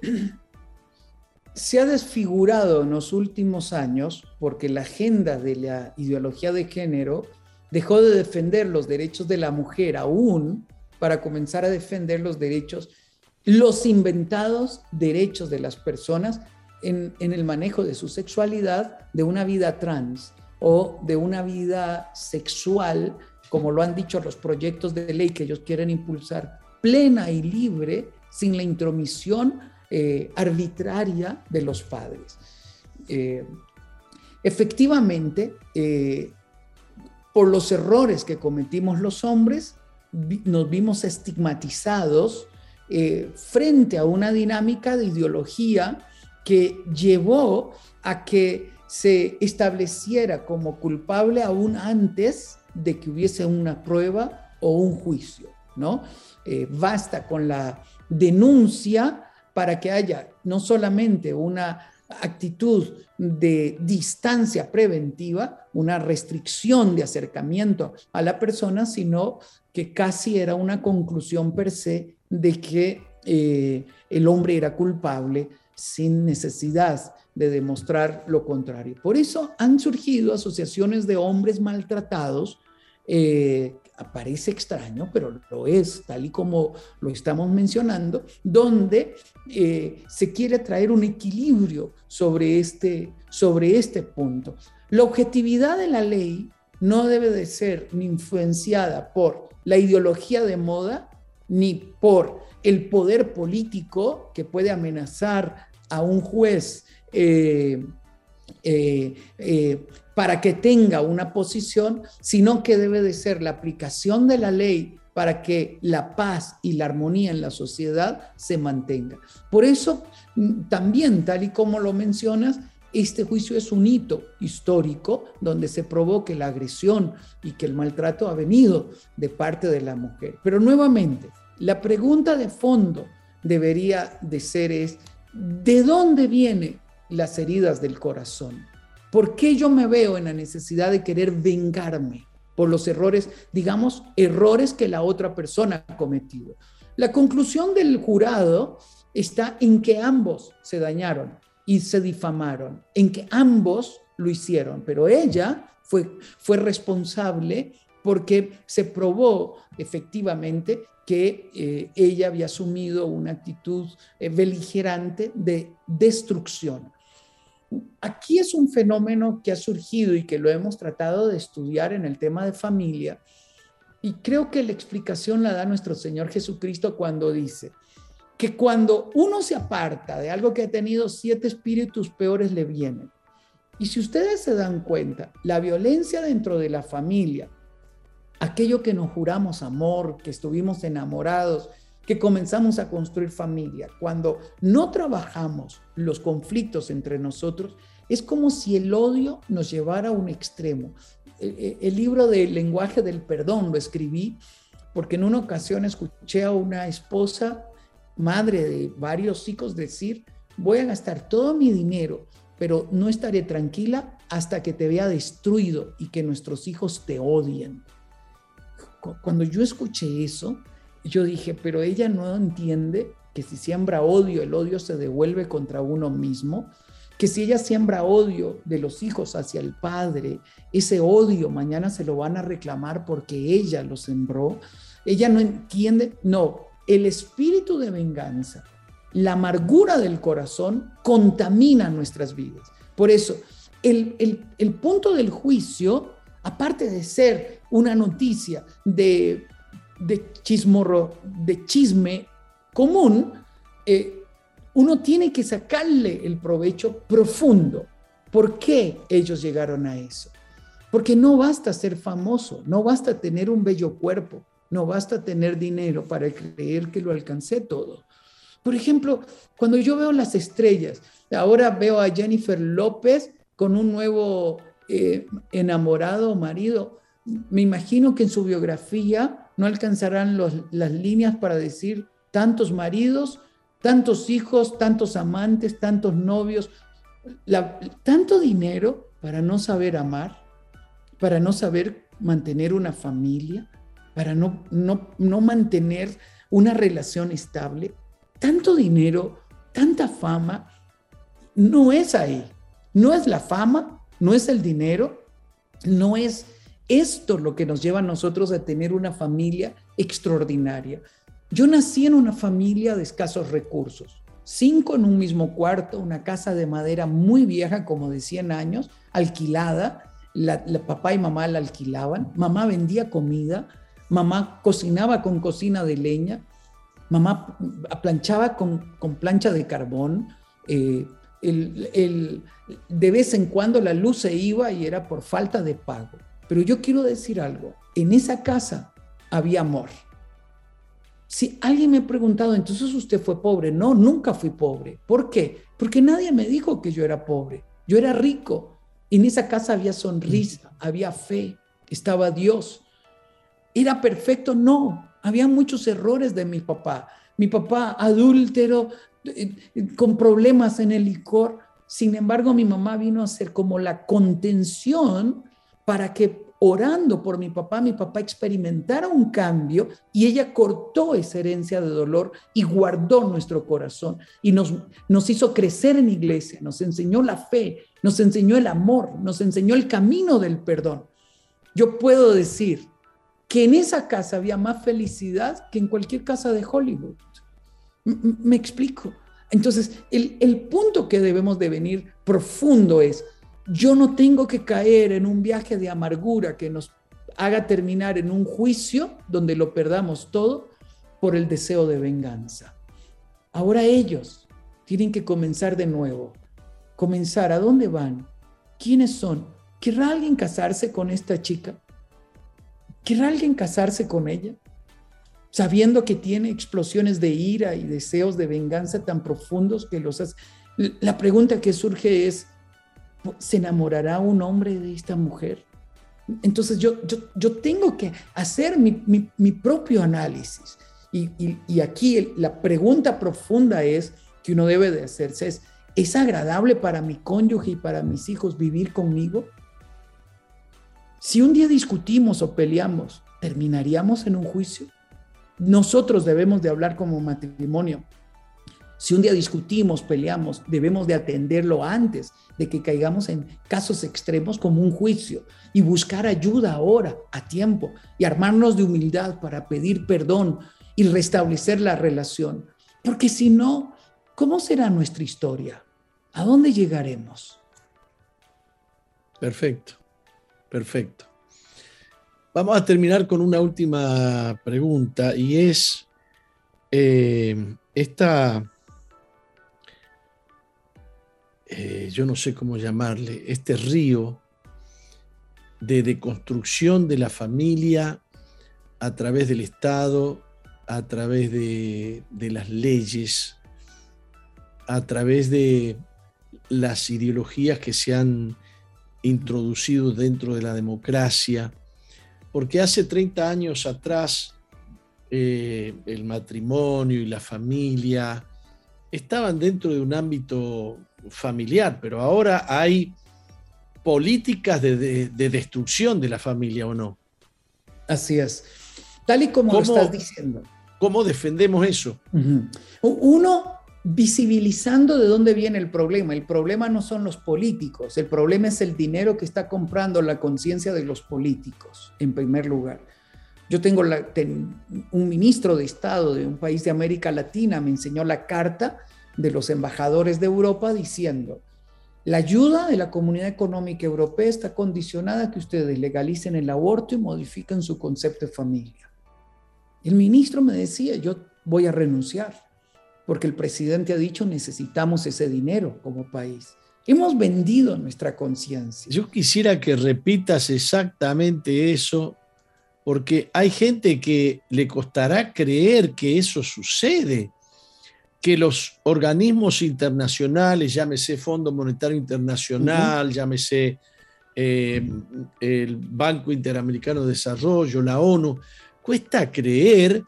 se ha desfigurado en los últimos años porque la agenda de la ideología de género dejó de defender los derechos de la mujer aún para comenzar a defender los derechos, los inventados derechos de las personas en, el manejo de su sexualidad, de una vida trans o de una vida sexual, como lo han dicho los proyectos de ley que ellos quieren impulsar, plena y libre, sin la intromisión eh, arbitraria de los padres. Eh, efectivamente, eh, por los errores que cometimos los hombres, nos vimos estigmatizados frente a una dinámica de ideología que llevó a que se estableciera como culpable aún antes de que hubiese una prueba o un juicio, ¿no? Eh, basta con la denuncia para que haya no solamente una actitud de distancia preventiva, una restricción de acercamiento a la persona, sino que casi era una conclusión per se de que eh, el hombre era culpable sin necesidad de demostrar lo contrario. Por eso han surgido asociaciones de hombres maltratados. Eh, parece extraño, pero lo es, tal y como lo estamos mencionando, donde eh, se quiere traer un equilibrio sobre este, sobre este punto. La objetividad de la ley no debe de ser ni influenciada por la ideología de moda ni por el poder político que puede amenazar a un juez eh, eh, para que tenga una posición, sino que debe de ser la aplicación de la ley para que la paz y la armonía en la sociedad se mantenga. Por eso, mm, también, tal y como lo mencionas, este juicio es un hito histórico donde se provoque la agresión y que el maltrato ha venido de parte de la mujer. Pero nuevamente, la pregunta de fondo debería de ser es, ¿de dónde vienen las heridas del corazón? ¿Por qué yo me veo en la necesidad de querer vengarme por los errores, digamos, errores que la otra persona ha cometido? La conclusión del jurado está en que ambos se dañaron y se difamaron, en que ambos lo hicieron, pero ella fue, fue responsable porque se probó efectivamente que eh, ella había asumido una actitud eh, beligerante de destrucción. Aquí es un fenómeno que ha surgido y que lo hemos tratado de estudiar en el tema de familia, y creo que la explicación la da nuestro Señor Jesucristo cuando dice que cuando uno se aparta de algo que ha tenido siete espíritus peores le vienen. Y si ustedes se dan cuenta, la violencia dentro de la familia aquello que nos juramos amor, que estuvimos enamorados, que comenzamos a construir familia. Cuando no trabajamos los conflictos entre nosotros, es como si el odio nos llevara a un extremo. El, libro del lenguaje del perdón lo escribí porque en una ocasión escuché a una esposa, madre de varios hijos, decir, voy a gastar todo mi dinero, pero no estaré tranquila hasta que te vea destruido y que nuestros hijos te odien cuando yo escuché eso, yo dije, pero ella no entiende que si siembra odio, el odio se devuelve contra uno mismo, que si ella siembra odio de los hijos hacia el padre, ese odio mañana se lo van a reclamar porque ella lo sembró. Ella no entiende, no, el espíritu de venganza, la amargura del corazón contamina nuestras vidas. Por eso, el, el, el punto del juicio, aparte de ser una noticia de, de chismorro, de chisme común, eh, uno tiene que sacarle el provecho profundo. ¿Por qué ellos llegaron a eso? Porque no basta ser famoso, no basta tener un bello cuerpo, no basta tener dinero para creer que lo alcancé todo. Por ejemplo, cuando yo veo las estrellas, ahora veo a Jennifer López con un nuevo eh, enamorado marido, me imagino que en su biografía no alcanzarán las líneas para decir tantos maridos, tantos hijos, tantos amantes, tantos novios, tanto dinero para no saber amar, para no saber mantener una familia, para no, no, no mantener una relación estable, tanto dinero, tanta fama, no es ahí, no es la fama, no es el dinero, no es esto lo que nos lleva a nosotros a tener una familia extraordinaria. Yo nací en una familia de escasos recursos, cinco en un mismo cuarto, una casa de madera muy vieja, como de 100 años, alquilada. La, papá y mamá la alquilaban, mamá vendía comida, mamá cocinaba con cocina de leña, mamá planchaba con, plancha de carbón. Eh, de vez en cuando la luz se iba y era por falta de pago. Pero yo quiero decir algo, en esa casa había amor. Si alguien me ha preguntado, entonces usted fue pobre. No, nunca fui pobre. ¿Por qué? Porque nadie me dijo que yo era pobre. Yo era rico. En esa casa había sonrisa, había fe, estaba Dios. ¿Era perfecto? No. Había muchos errores de mi papá. Mi papá adúltero, eh, con problemas en el licor. Sin embargo, mi mamá vino a ser como la contención para que orando por mi papá, mi papá experimentara un cambio y ella cortó esa herencia de dolor y guardó nuestro corazón y nos, nos hizo crecer en iglesia, nos enseñó la fe, nos enseñó el amor, nos enseñó el camino del perdón. Yo puedo decir que en esa casa había más felicidad que en cualquier casa de Hollywood. me explico. Entonces, el, el punto que debemos de venir profundo es, yo no tengo que caer en un viaje de amargura que nos haga terminar en un juicio donde lo perdamos todo por el deseo de venganza. Ahora ellos tienen que comenzar de nuevo. Comenzar, ¿a dónde van? ¿Quiénes son? ¿Querrá alguien casarse con esta chica? ¿Querrá alguien casarse con ella? Sabiendo que tiene explosiones de ira y deseos de venganza tan profundos que los hace. La pregunta que surge es, ¿Se enamorará un hombre de esta mujer? Entonces yo, yo, tengo que hacer mi, propio análisis. Y, aquí la pregunta profunda es que uno debe de hacerse es, ¿es agradable para mi cónyuge y para mis hijos vivir conmigo? Si un día discutimos o peleamos, ¿terminaríamos en un juicio? Nosotros debemos de hablar como matrimonio. Si un día discutimos, peleamos, debemos de atenderlo antes de que caigamos en casos extremos como un juicio y buscar ayuda ahora, a tiempo, y armarnos de humildad para pedir perdón y restablecer la relación. Porque si no, ¿cómo será nuestra historia? ¿A dónde llegaremos? Perfecto, perfecto. Vamos a terminar con una última pregunta y es eh, esta eh, yo no sé cómo llamarle, este río de deconstrucción de la familia a través del Estado, a través de, de las leyes, a través de las ideologías que se han introducido dentro de la democracia, porque hace 30 años atrás eh, el matrimonio y la familia estaban dentro de un ámbito familiar, pero ahora hay políticas de, destrucción de la familia o no. Así es. Tal y como lo estás diciendo. ¿Cómo defendemos eso? Uno, visibilizando de dónde viene el problema. El problema no son los políticos, el problema es el dinero que está comprando la conciencia de los políticos, en primer lugar. Yo tengo un ministro de Estado de un país de América Latina, me enseñó la carta de los embajadores de Europa diciendo, la ayuda de la Comunidad Económica Europea está condicionada a que ustedes legalicen el aborto y modifiquen su concepto de familia. El ministro me decía, yo voy a renunciar, porque el presidente ha dicho necesitamos ese dinero como país. Hemos vendido nuestra conciencia. Yo quisiera que repitas exactamente eso, porque hay gente que le costará creer que eso sucede que los organismos internacionales, llámese Fondo Monetario Internacional, llámese eh, el Banco Interamericano de Desarrollo, la ONU, cuesta creer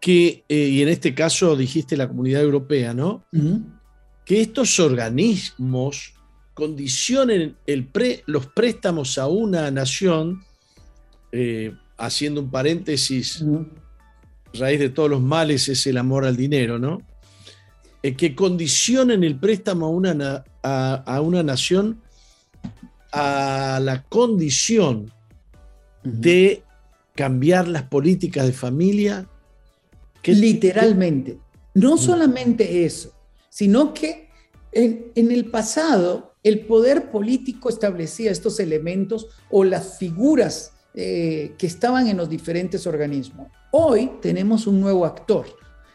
que, eh, y en este caso dijiste la Comunidad Europea, ¿no? Que estos organismos condicionen el los préstamos a una nación, eh, haciendo un paréntesis, raíz de todos los males es el amor al dinero, ¿no? Eh, que condicionen el préstamo a una, a, una nación a la condición de cambiar las políticas de familia. Que, Literalmente. No solamente eso, sino que en, el pasado el poder político establecía estos elementos o las figuras eh, que estaban en los diferentes organismos. Hoy tenemos un nuevo actor.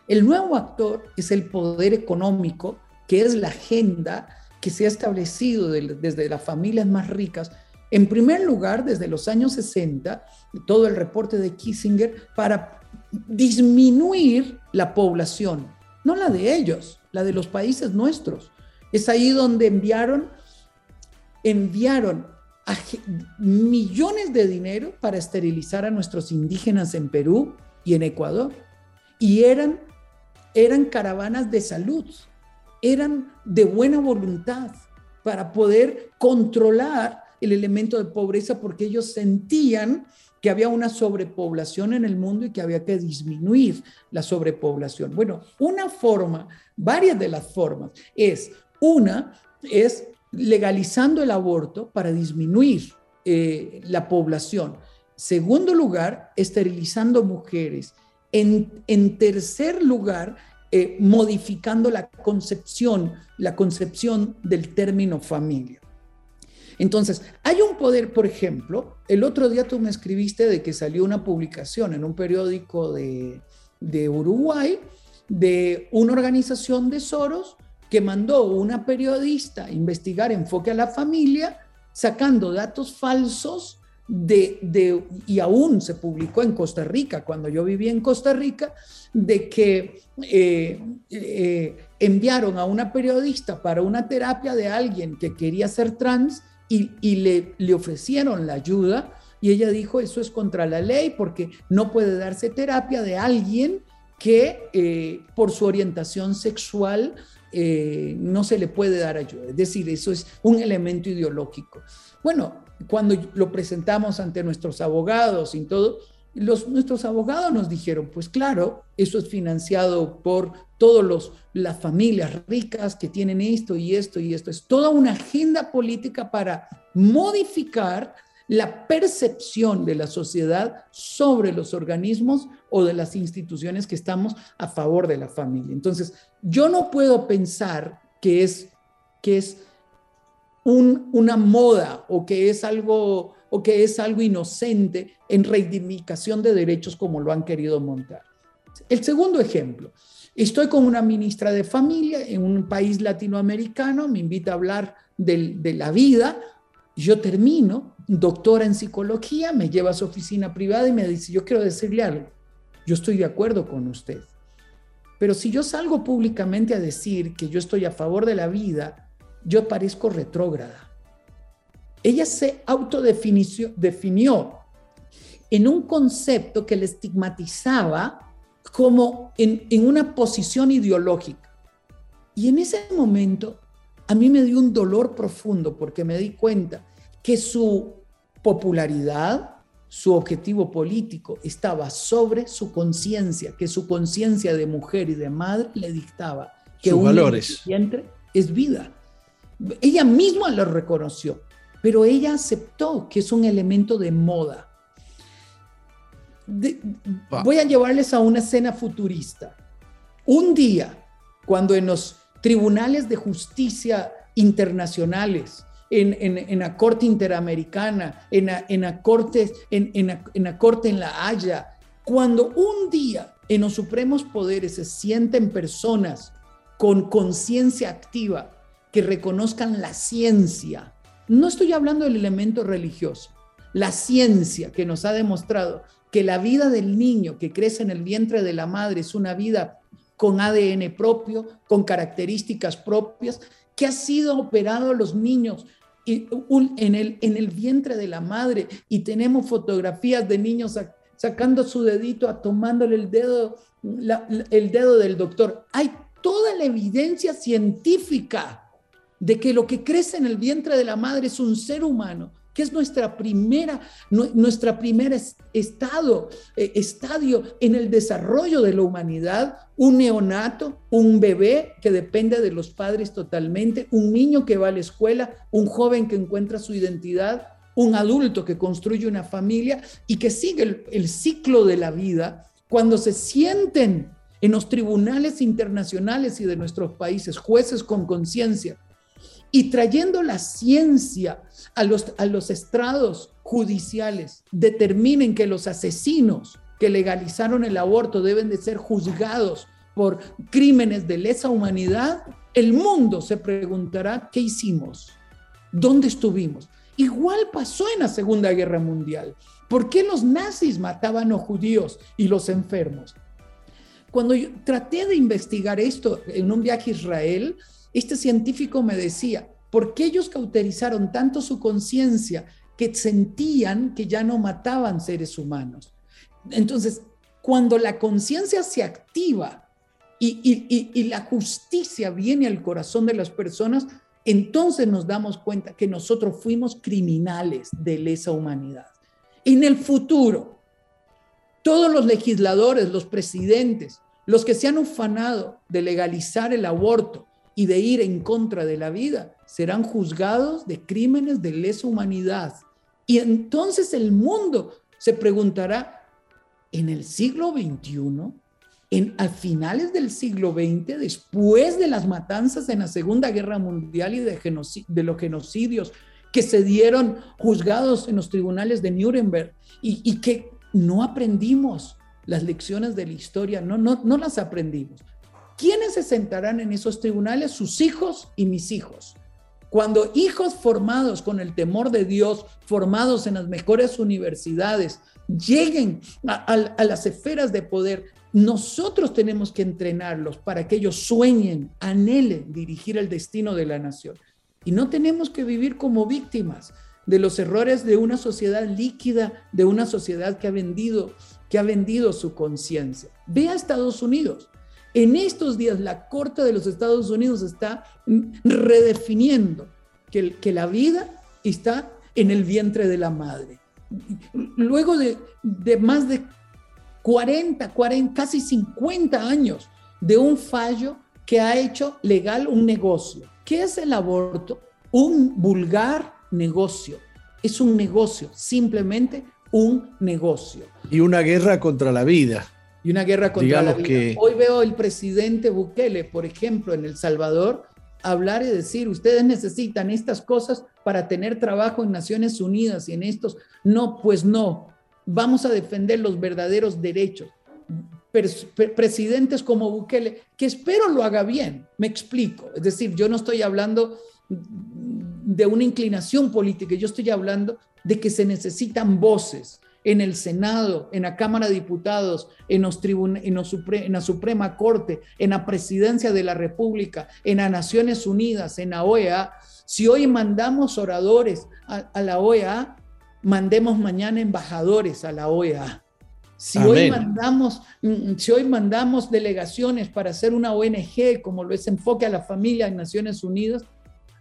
El nuevo actor es el poder económico, que es la agenda que se ha establecido desde las familias más ricas. En primer lugar, desde los años 60, todo el reporte de Kissinger, para disminuir la población, no la de ellos, la de los países nuestros. Es ahí donde enviaron, enviaron millones de dinero para esterilizar a nuestros indígenas en Perú y en Ecuador. Y eran, eran caravanas de salud, eran de buena voluntad para poder controlar el elemento de pobreza porque ellos sentían que había una sobrepoblación en el mundo y que había que disminuir la sobrepoblación. Bueno, una forma, varias de las formas, es una, es legalizando el aborto para disminuir eh, la población. Segundo lugar, esterilizando mujeres. En, tercer lugar, eh, modificando la concepción, la concepción del término familia. Entonces, hay un poder, por ejemplo, el otro día tú me escribiste de que salió una publicación en un periódico de, de Uruguay de una organización de Soros que mandó una periodista a investigar enfoque a la familia, sacando datos falsos de, de, y aún se publicó en Costa Rica, cuando yo vivía en Costa Rica, de que eh, eh, enviaron a una periodista para una terapia de alguien que quería ser trans y, le, le ofrecieron la ayuda y ella dijo, eso es contra la ley porque no puede darse terapia de alguien que eh, por su orientación sexual no se le puede dar ayuda. Es decir, eso es un elemento ideológico. Bueno, cuando lo presentamos ante nuestros abogados y todo, los, nuestros abogados nos dijeron, pues claro, eso es financiado por todas las familias ricas que tienen esto y esto y esto. Es toda una agenda política para modificar la percepción de la sociedad sobre los organismos o de las instituciones que estamos a favor de la familia. Entonces, yo no puedo pensar que es, que es una moda o que es algo o que es algo inocente en reivindicación de derechos como lo han querido montar. El segundo ejemplo, estoy con una ministra de familia en un país latinoamericano, me invita a hablar de la vida, yo termino, doctora en psicología, me lleva a su oficina privada y me dice, yo quiero decirle algo, yo estoy de acuerdo con usted, pero si yo salgo públicamente a decir que yo estoy a favor de la vida, yo parezco retrógrada. Ella se autodefinió en un concepto que le estigmatizaba como en, en una posición ideológica. Y en ese momento a mí me dio un dolor profundo porque me di cuenta que su popularidad, su objetivo político estaba sobre su conciencia, que su conciencia de mujer y de madre le dictaba que Sus un valores. es vida. Ella misma lo reconoció, pero ella aceptó que es un elemento de moda. voy a llevarles a una escena futurista. Un día, cuando en los tribunales de justicia internacionales, en, la Corte Interamericana, en la, en la corte, en, en, la Corte en La Haya, cuando un día en los supremos poderes se sienten personas con conciencia activa que reconozcan la ciencia, no estoy hablando del elemento religioso, la ciencia que nos ha demostrado que la vida del niño que crece en el vientre de la madre es una vida con ADN propio, con características propias, que ha sido operado a los niños en el, en el vientre de la madre y tenemos fotografías de niños sacando su dedito, a tomándole el dedo, el dedo del doctor. Hay toda la evidencia científica de que lo que crece en el vientre de la madre es un ser humano que es nuestra primera, nuestra primera estado, eh, estadio en el desarrollo de la humanidad, un neonato, un bebé que depende de los padres totalmente, un niño que va a la escuela, un joven que encuentra su identidad, un adulto que construye una familia y que sigue el ciclo de la vida, cuando se sienten en los tribunales internacionales y de nuestros países, jueces con conciencia, y trayendo la ciencia a los, a los estrados judiciales, determinen que los asesinos que legalizaron el aborto deben de ser juzgados por crímenes de lesa humanidad, el mundo se preguntará, ¿qué hicimos? ¿Dónde estuvimos? Igual pasó en la Segunda Guerra Mundial. ¿Por qué los nazis mataban a judíos y los enfermos? Cuando traté de investigar esto en un viaje a Israel, este científico me decía, ¿por qué ellos cauterizaron tanto su conciencia que sentían que ya no mataban seres humanos? Entonces, cuando la conciencia se activa y, y, la justicia viene al corazón de las personas, entonces nos damos cuenta que nosotros fuimos criminales de lesa humanidad. En el futuro, todos los legisladores, los presidentes, los que se han ufanado de legalizar el aborto, y de ir en contra de la vida, serán juzgados de crímenes de lesa humanidad. Y entonces el mundo se preguntará, en el siglo XXI, en, a finales del siglo XX, después de las matanzas en la Segunda Guerra Mundial y de, de los genocidios que se dieron juzgados en los tribunales de Nuremberg y, y que no aprendimos las lecciones de la historia, no, no, no las aprendimos. ¿Quiénes se sentarán en esos tribunales? Sus hijos y mis hijos. Cuando hijos formados con el temor de Dios, formados en las mejores universidades, lleguen a, las esferas de poder, nosotros tenemos que entrenarlos para que ellos sueñen, anhelen dirigir el destino de la nación. Y no tenemos que vivir como víctimas de los errores de una sociedad líquida, de una sociedad que ha vendido, que ha vendido su conciencia. Ve a Estados Unidos. En estos días la Corte de los Estados Unidos está redefiniendo que, la vida está en el vientre de la madre. Luego de, más de 40, 40, casi 50 años de un fallo que ha hecho legal un negocio. ¿Qué es el aborto? Un vulgar negocio. Es un negocio, simplemente un negocio. Y una guerra contra la vida y una guerra contra la vida. Hoy veo el presidente Bukele, por ejemplo, en El Salvador, hablar y decir, ustedes necesitan estas cosas para tener trabajo en Naciones Unidas y en estos. No, pues no, vamos a defender los verdaderos derechos. presidentes como Bukele, que espero lo haga bien, me explico. Es decir, yo no estoy hablando de una inclinación política, yo estoy hablando de que se necesitan voces, en el Senado, en la Cámara de Diputados, en, los en, en, la Suprema Corte, en la Presidencia de la República, en las Naciones Unidas, en la OEA. Si hoy mandamos oradores a, la OEA, mandemos mañana embajadores a la OEA. Si hoy, mandamos, mm, si hoy mandamos delegaciones para hacer una ONG, como lo es Enfoque a la Familia en Naciones Unidas,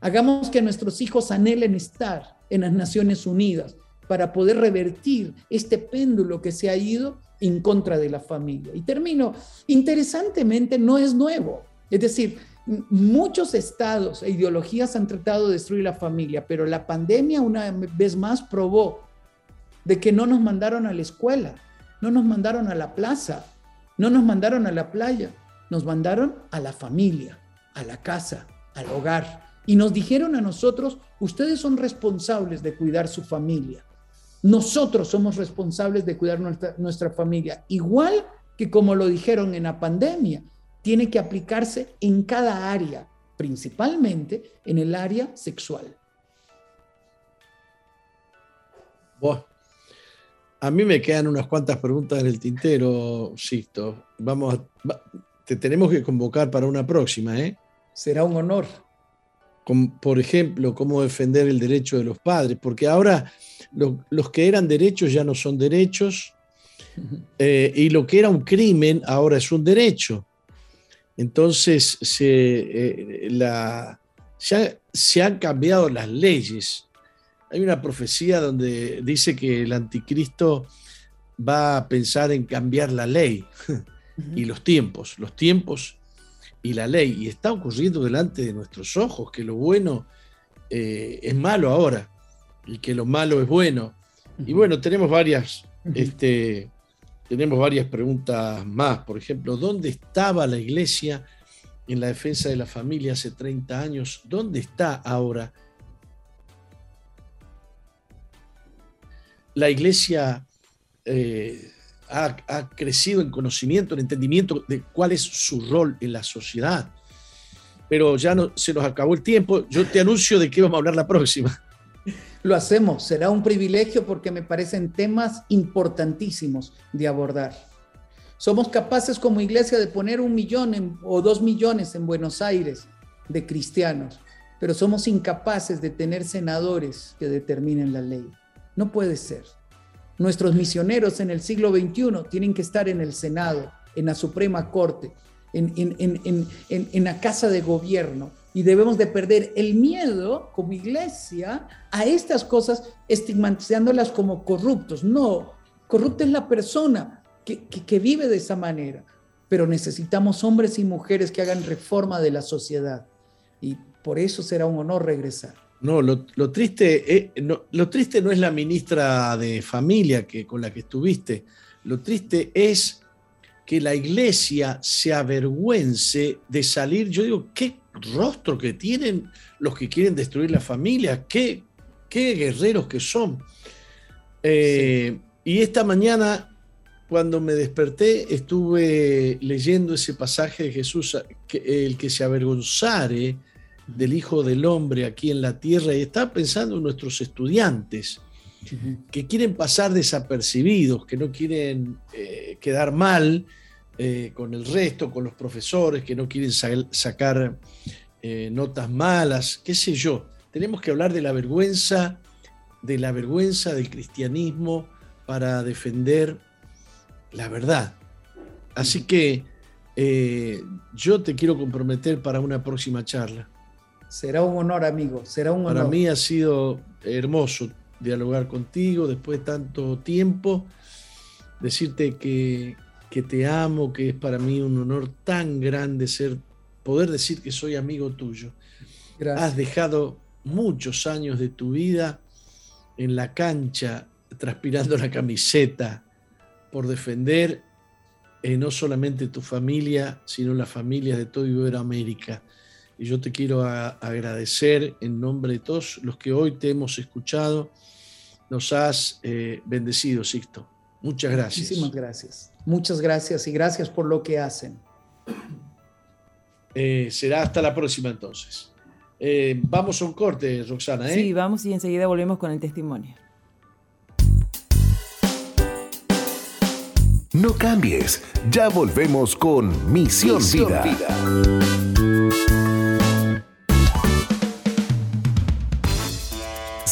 hagamos que nuestros hijos anhelen estar en las Naciones Unidas para poder revertir este péndulo que se ha ido en contra de la familia. Y termino, interesantemente no es nuevo. Es decir, muchos estados e ideologías han tratado de destruir la familia, pero la pandemia una vez más probó de que no nos mandaron a la escuela, no nos mandaron a la plaza, no nos mandaron a la playa, nos mandaron a la familia, a la casa, al hogar. Y nos dijeron a nosotros, ustedes son responsables de cuidar su familia. Nosotros somos responsables de cuidar nuestra, familia, igual que como lo dijeron en la pandemia, tiene que aplicarse en cada área, principalmente en el área sexual. a mí me quedan unas cuantas preguntas en el tintero, Sisto. Vamos, te tenemos que convocar para una próxima, ¿eh? Será un honor. Por ejemplo, cómo defender el derecho de los padres, porque ahora los, que eran derechos ya no son derechos eh, y lo que era un crimen ahora es un derecho. Entonces se, eh, la, ya se han cambiado las leyes. hay una profecía donde dice que el anticristo va a pensar en cambiar la ley y los tiempos, los tiempos y la ley. Y está ocurriendo delante de nuestros ojos que lo bueno eh, es malo ahora y que lo malo es bueno. Y bueno, tenemos varias, este, tenemos varias preguntas más. Por ejemplo, ¿dónde estaba la iglesia en la defensa de la familia hace 30 años? ¿Dónde está ahora? La iglesia eh, ha, crecido en conocimiento, en entendimiento de cuál es su rol en la sociedad. Pero ya no, se nos acabó el tiempo. Yo te anuncio de qué vamos a hablar la próxima. Lo hacemos, será un privilegio porque me parecen temas importantísimos de abordar. Somos capaces como iglesia de poner un millón o dos millones en Buenos Aires de cristianos, pero somos incapaces de tener senadores que determinen la ley. No puede ser. Nuestros misioneros en el siglo XXI tienen que estar en el Senado, en la Suprema Corte, en, en, la Casa de Gobierno. Y debemos de perder el miedo como iglesia a estas cosas, estigmatizándolas como corruptos. No, corrupta es la persona que, que vive de esa manera. Pero necesitamos hombres y mujeres que hagan reforma de la sociedad. Y por eso será un honor regresar. No, lo, triste, eh, no, lo triste no es la ministra de Familia que, con la que estuviste. Lo triste es que la iglesia se avergüence de salir. Yo digo, qué rostro que tienen los que quieren destruir la familia, qué, qué guerreros que son. Eh, y esta mañana, cuando me desperté, estuve leyendo ese pasaje de Jesús, el que se avergonzare del Hijo del Hombre aquí en la tierra y estaba pensando en nuestros estudiantes que quieren pasar desapercibidos, que no quieren eh, quedar mal eh, con el resto, con los profesores, que no quieren sacar eh, notas malas, qué sé yo. Tenemos que hablar de la vergüenza, de la vergüenza del cristianismo para defender la verdad. Así que yo te quiero comprometer para una próxima charla. Será un honor, amigo, será un honor. Para mí ha sido hermoso dialogar contigo después de tanto tiempo, decirte que, te amo, que es para mí un honor tan grande ser, poder decir que soy amigo tuyo. Has dejado muchos años de tu vida en la cancha, transpirando la camiseta, por defender eh, no solamente tu familia, sino las familias de toda Iberoamérica. Y yo te quiero agradecer en nombre de todos los que hoy te hemos escuchado. Nos has eh, bendecido, Sixto. Muchas gracias. Muchísimas gracias. Muchas gracias y gracias por lo que hacen. Eh, será hasta la próxima entonces. Eh, vamos a un corte, Roxana. Sí, vamos y enseguida volvemos con el testimonio. No cambies, ya volvemos con Misión, Vida.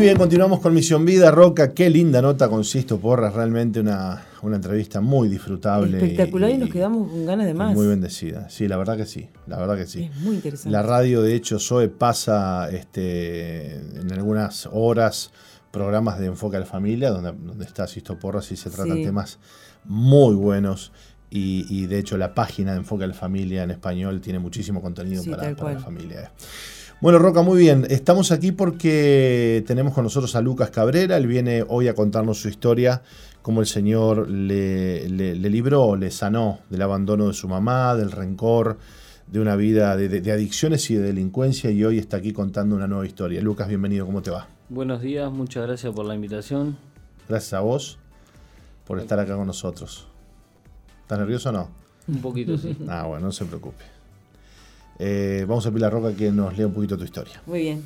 Muy bien, continuamos con Misión Vida, Roca. Qué linda nota con Sisto Porras, realmente una, entrevista muy disfrutable. Espectacular y, nos quedamos con ganas de más. Muy bendecida, sí, la verdad que sí, la verdad que sí. Es muy interesante. La radio, de hecho, Zoe pasa este, en algunas horas programas de enfoque a la familia, donde, donde está Sisto Porras y se tratan temas muy buenos. Y, de hecho la página de Enfoque a la Familia en español tiene muchísimo contenido para, para la familia. Bueno, Roca, muy bien. Estamos aquí porque tenemos con nosotros a Lucas Cabrera. Él viene hoy a contarnos su historia, cómo el Señor le, libró, le sanó del abandono de su mamá, del rencor, de una vida de, adicciones y de delincuencia. Y hoy está aquí contando una nueva historia. Lucas, bienvenido, ¿cómo te va? Buenos días, muchas gracias por la invitación. Gracias a vos por estar acá con nosotros. ¿Estás nervioso o no? Un poquito, sí. Ah, bueno, no se preocupe. Eh, vamos a Pilar Roca que nos lea un poquito tu historia. Muy bien.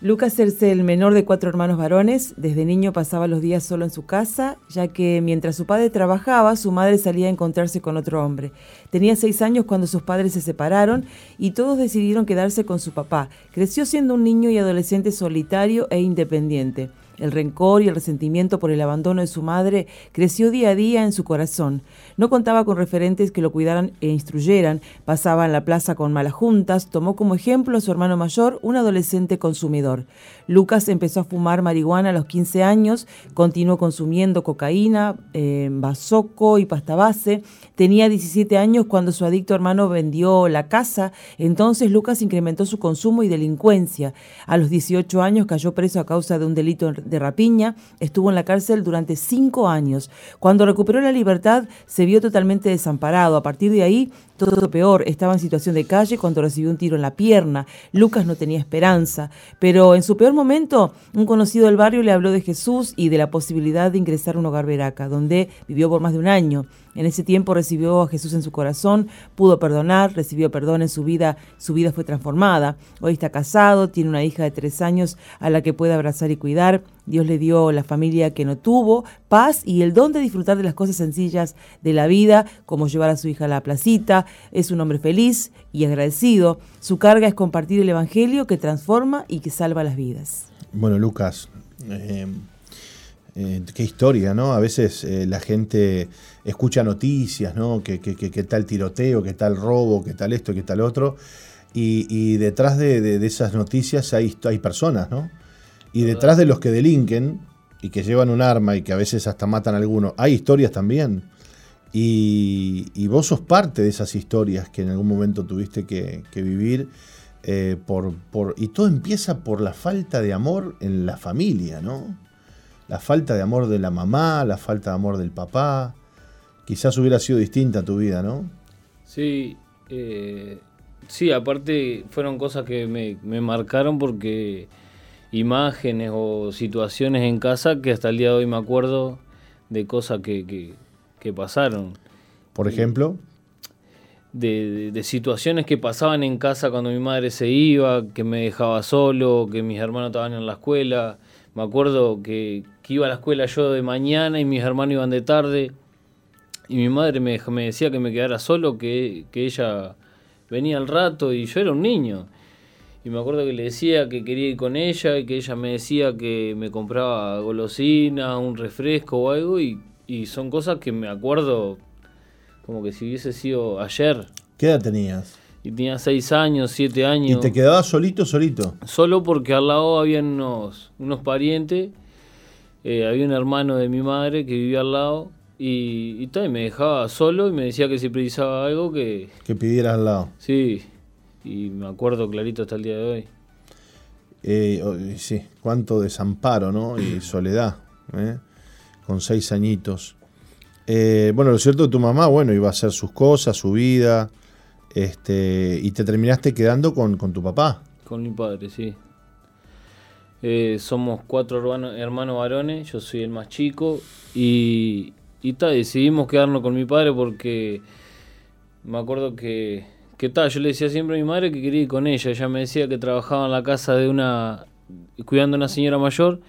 Lucas es el menor de cuatro hermanos varones. Desde niño pasaba los días solo en su casa, ya que mientras su padre trabajaba, su madre salía a encontrarse con otro hombre. Tenía seis años cuando sus padres se separaron y todos decidieron quedarse con su papá. Creció siendo un niño y adolescente solitario e independiente. El rencor y el resentimiento por el abandono de su madre creció día a día en su corazón. No contaba con referentes que lo cuidaran e instruyeran, pasaba en la plaza con malas juntas, tomó como ejemplo a su hermano mayor, un adolescente consumidor. Lucas empezó a fumar marihuana a los 15 años, continuó consumiendo cocaína, eh, bazoco y pasta base. Tenía 17 años cuando su adicto hermano vendió la casa, entonces Lucas incrementó su consumo y delincuencia. A los 18 años cayó preso a causa de un delito de rapiña, estuvo en la cárcel durante cinco años. Cuando recuperó la libertad se vio totalmente desamparado. A partir de ahí todo peor, estaba en situación de calle cuando recibió un tiro en la pierna. Lucas no tenía esperanza, pero en su peor momento, un conocido del barrio le habló de Jesús y de la posibilidad de ingresar a un hogar veraca, donde vivió por más de un año. En ese tiempo recibió a Jesús en su corazón, pudo perdonar, recibió perdón en su vida, su vida fue transformada. Hoy está casado, tiene una hija de tres años a la que puede abrazar y cuidar. Dios le dio la familia que no tuvo, paz y el don de disfrutar de las cosas sencillas de la vida, como llevar a su hija a la placita. Es un hombre feliz y agradecido. Su carga es compartir el Evangelio que transforma y que salva las vidas. Bueno, Lucas, eh, eh, qué historia, ¿no? A veces eh, la gente escucha noticias, ¿no? Que, tal tiroteo, que tal robo, que tal esto, que tal otro. Y, detrás de, esas noticias hay, hay personas, ¿no? Y detrás de los que delinquen y que llevan un arma y que a veces hasta matan a alguno, hay historias también. Y, vos sos parte de esas historias que en algún momento tuviste que, vivir. Eh, por, por, y todo empieza por la falta de amor en la familia, ¿no? la falta de amor de la mamá, la falta de amor del papá. Quizás hubiera sido distinta tu vida, ¿no? Sí, eh, sí, aparte fueron cosas que me, marcaron porque imágenes o situaciones en casa que hasta el día de hoy me acuerdo de cosas que, pasaron. Por ejemplo. De, de, situaciones que pasaban en casa cuando mi madre se iba, que me dejaba solo, que mis hermanos estaban en la escuela. Me acuerdo que, que iba a la escuela yo de mañana y mis hermanos iban de tarde. Y mi madre me, me decía que me quedara solo, que, ella venía al rato y yo era un niño. Y me acuerdo que le decía que quería ir con ella y que ella me decía que me compraba golosina, un refresco o algo. Y, y son cosas que me acuerdo como que si hubiese sido ayer. ¿Qué edad tenías? Y tenía seis años, siete años. ¿Y te quedabas solito, solito? Solo porque al lado había unos, unos parientes eh, había un hermano de mi madre que vivía al lado y, y, me dejaba solo y me decía que si precisaba algo que... Que pidiera al lado. Sí, y me acuerdo clarito hasta el día de hoy. Eh, sí, cuánto desamparo, ¿no? Y [CLEARS THROAT] soledad, ¿eh? con seis añitos. bueno, lo cierto tu mamá, bueno, iba a hacer sus cosas, su vida, este, y te terminaste quedando con, con tu papá. Con mi padre, sí. Eh, somos cuatro hermanos, varones, yo soy el más chico y, y decidimos quedarnos con mi padre porque me acuerdo que, que yo le decía siempre a mi madre que quería ir con ella, ella me decía que trabajaba en la casa de una, cuidando a una señora mayor.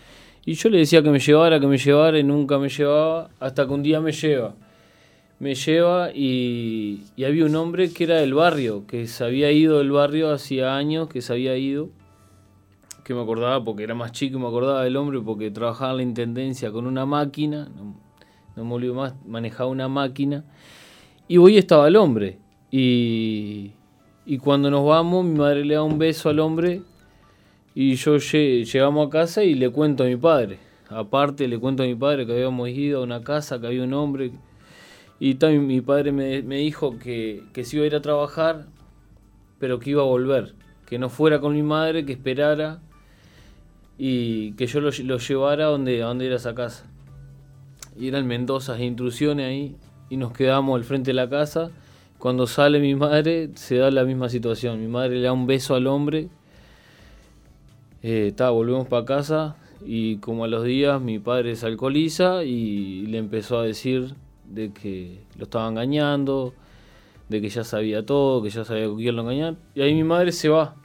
Y yo le decía que me llevara, que me llevara y nunca me llevaba hasta que un día me lleva. Me lleva y, y había un hombre que era del barrio, que se había ido del barrio hacía años, que se había ido que me acordaba porque era más chico y me acordaba del hombre porque trabajaba en la intendencia con una máquina, no, no me olvido más, manejaba una máquina. Y hoy estaba el hombre y, y cuando nos vamos mi madre le da un beso al hombre y yo lle- llegamos a casa y le cuento a mi padre. Aparte le cuento a mi padre que habíamos ido a una casa, que había un hombre y también mi padre me, me dijo que, que se iba a ir a trabajar pero que iba a volver, que no fuera con mi madre, que esperara y que yo lo, lo llevara a donde, a era esa casa. Y eran Mendoza, intrusiones ahí, y nos quedamos al frente de la casa. Cuando sale mi madre, se da la misma situación. Mi madre le da un beso al hombre. Eh, volvemos para casa y como a los días mi padre se alcoholiza y le empezó a decir de que lo estaba engañando, de que ya sabía todo, que ya sabía con quién lo engañar. Y ahí mi madre se va.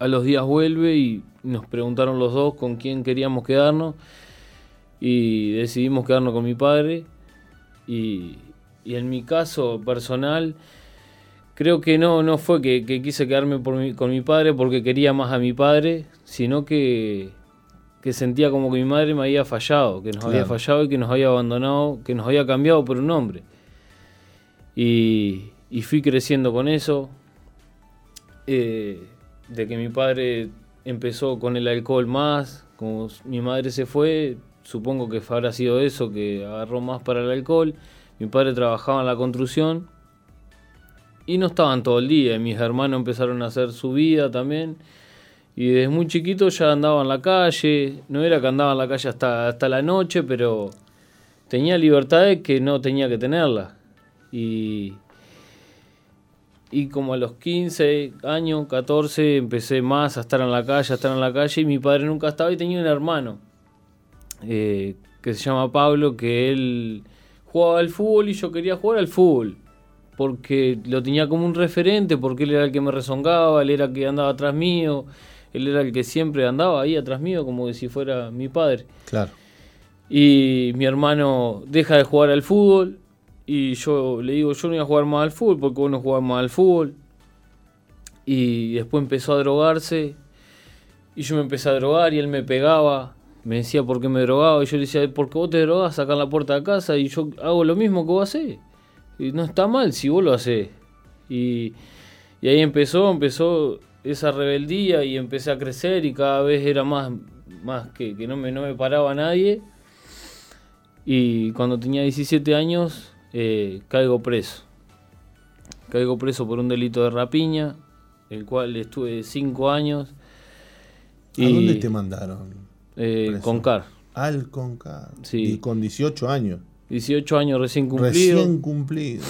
A los días vuelve y nos preguntaron los dos con quién queríamos quedarnos. Y decidimos quedarnos con mi padre. Y, y en mi caso personal, creo que no, no fue que, que quise quedarme por mi- con mi padre porque quería más a mi padre, sino que, que sentía como que mi madre me había fallado, que nos había fallado y que nos había abandonado, que nos había cambiado por un hombre. Y, y fui creciendo con eso. eh, de que mi padre empezó con el alcohol más, como mi madre se fue, supongo que habrá sido eso, que agarró más para el alcohol. Mi padre trabajaba en la construcción y no estaban todo el día. Mis hermanos empezaron a hacer su vida también. Y desde muy chiquito ya andaba en la calle. No era que andaba en la calle hasta, hasta la noche, pero tenía libertades que no tenía que tenerla. Y, y como a los 15 años, 14, empecé más a estar en la calle, a estar en la calle. Y mi padre nunca estaba y tenía un hermano eh, que se llama Pablo, que él jugaba al fútbol y yo quería jugar al fútbol. Porque lo tenía como un referente, porque él era el que me rezongaba, él era el que andaba atrás mío, él era el que siempre andaba ahí atrás mío, como que si fuera mi padre. Claro. Y mi hermano deja de jugar al fútbol. Y yo le digo, yo no voy a jugar más al fútbol porque vos no jugás más al fútbol. Y después empezó a drogarse. Y yo me empecé a drogar y él me pegaba. Me decía por qué me drogaba. Y yo le decía, porque vos te drogás, sacar la puerta de casa. Y yo hago lo mismo que vos hacés. Y no está mal si vos lo hacés. Y, y ahí empezó, empezó esa rebeldía y empecé a crecer y cada vez era más, más que, que no, me, no me paraba nadie. Y cuando tenía 17 años, eh, caigo preso. Caigo preso por un delito de rapiña, el cual estuve 5 años. ¿A dónde te mandaron? Eh, preso? con CAR. Al Concar. Sí. Y con 18 años. 18 años recién cumplido. Recién cumplido.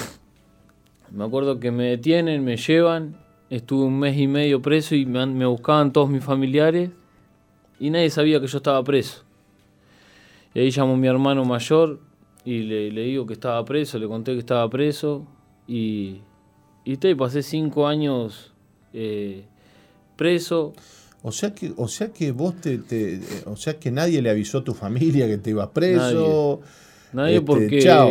Me acuerdo que me detienen, me llevan. Estuve un mes y medio preso y me, me buscaban todos mis familiares. Y nadie sabía que yo estaba preso. Y ahí llamó mi hermano mayor y le, le digo que estaba preso, le conté que estaba preso. Y, y te, pasé cinco años eh, preso. O sea que, o sea que vos te, te- o sea que nadie le avisó a tu familia que te ibas preso. Nadie Este, porque chao.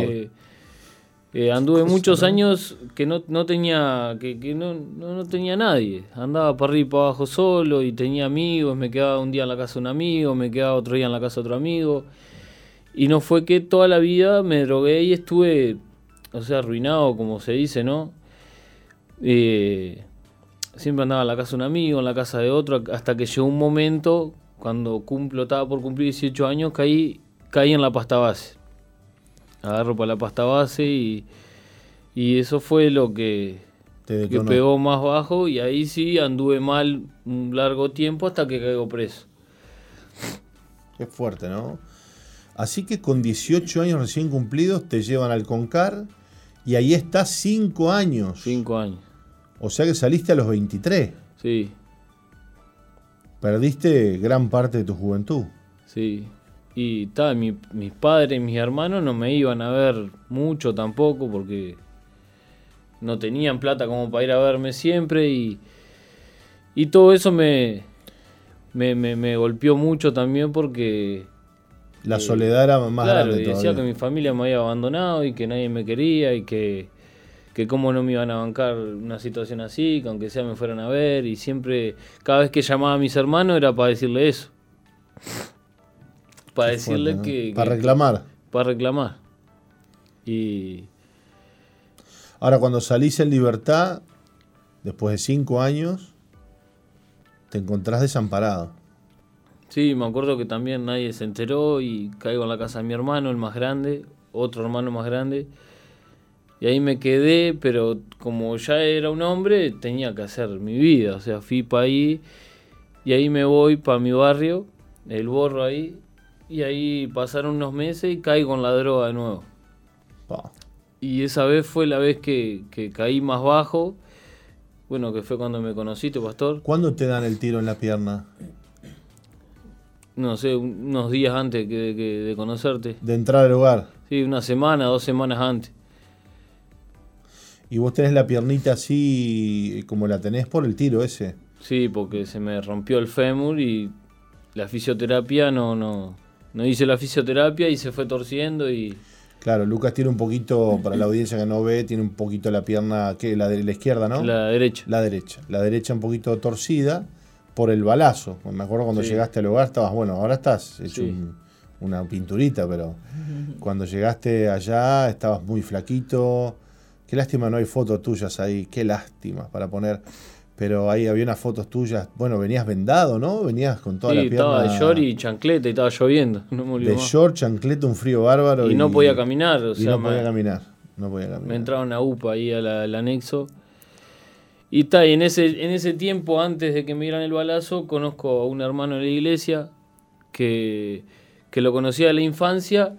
eh, anduve cosa, muchos ¿no? años que no, no tenía que, que no, no, no tenía nadie. Andaba para arriba y para abajo solo y tenía amigos. Me quedaba un día en la casa de un amigo, me quedaba otro día en la casa de otro amigo. Y no fue que toda la vida me drogué y estuve, o sea, arruinado, como se dice, ¿no? Eh, siempre andaba en la casa de un amigo, en la casa de otro, hasta que llegó un momento, cuando cumplo, estaba por cumplir 18 años, caí, caí en la pasta base. Agarro para la pasta base y, y eso fue lo que, que pegó más bajo y ahí sí anduve mal un largo tiempo hasta que caigo preso. Qué fuerte, ¿no? Así que con 18 años recién cumplidos te llevan al Concar y ahí estás 5 años. Cinco años, O sea que saliste a los 23. sí, Perdiste gran parte de tu juventud. sí. Y ta, mi- mis padres y mis hermanos no me iban a ver mucho tampoco porque no tenían plata como para ir a verme siempre y, y todo eso me, me, me- me golpeó mucho también porque La soledad era más claro, grande y decía que mi familia me había abandonado y que nadie me quería y que, que cómo no me iban a bancar una situación así, que aunque sea me fueran a ver, y siempre, cada vez que llamaba a mis hermanos era para decirle eso. Para Qué decirle fuerte, ¿no? que... Para que- reclamar. Para reclamar. Y Ahora, cuando salís en libertad, después de cinco años, te encontrás desamparado. sí, me acuerdo que también nadie se enteró y caigo en la casa de mi hermano, el más grande, otro hermano más grande. Y ahí me quedé, pero como ya era un hombre, tenía que hacer mi vida. O sea, fui para ahí y ahí me voy para mi barrio, el borro ahí. Y ahí pasaron unos meses y caigo en la droga de nuevo. Y esa vez fue la vez que, que caí más bajo. Bueno, que fue cuando me conociste, pastor. ¿Cuándo te dan el tiro en la pierna? No sé, un- unos días antes que, que- de conocerte. De entrar al hogar. Sí, una semana, dos semanas antes. Y vos tenés la piernita así como la tenés por el tiro ese. Sí, porque se me rompió el fémur y la fisioterapia no, no, no hice la fisioterapia y se fue torciendo y Claro, Lucas tiene un poquito, para la audiencia que no ve, tiene un poquito la pierna, que la de la izquierda, ¿no? la derecha. La derecha. La derecha un poquito torcida por el balazo. Me acuerdo cuando Sí. llegaste al hogar estabas, bueno, ahora estás hecho Sí. un- una pinturita, pero cuando llegaste allá estabas muy flaquito. Qué lástima no hay fotos tuyas ahí, qué lástima para poner. Pero ahí había unas fotos tuyas. Bueno, venías vendado, ¿no? Venías con toda Sí, la pierna. estaba de short y chancleta y estaba lloviendo. No me de más. short, chancleta, un frío bárbaro. Y no podía caminar, o y sea, no me- podía caminar. No podía caminar. Me entraba una UPA ahí al, al anexo. Y está, y en ese, en ese tiempo, antes de que me dieran el balazo, conozco a un hermano de la iglesia que, que lo conocía de la infancia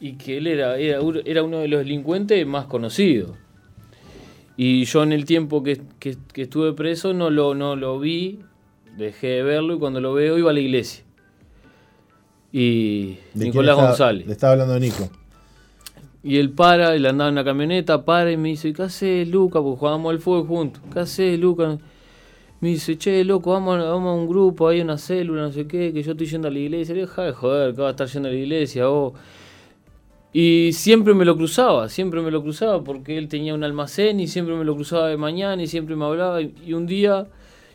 y que él era, era, uno de los delincuentes más conocidos. Y yo en el tiempo que, que- que estuve preso no lo, no lo vi, dejé de verlo y cuando lo veo iba a la iglesia. Y ¿De quién Nicolás González. Le estaba hablando de Nico. Y él para, él andaba en la camioneta, para y me dice, ¿qué haces, Luca? Porque jugábamos al fútbol juntos. ¿Qué haces, Luca? Me dice, che, loco, vamos, a- vamos a un grupo, hay una célula, no sé qué, que yo estoy yendo a la iglesia. Le dije, "Deja de joder, que va a estar yendo a la iglesia vos. Y siempre me lo cruzaba, siempre me lo cruzaba, porque él tenía un almacén y siempre me lo cruzaba de mañana y siempre me hablaba. Y y un día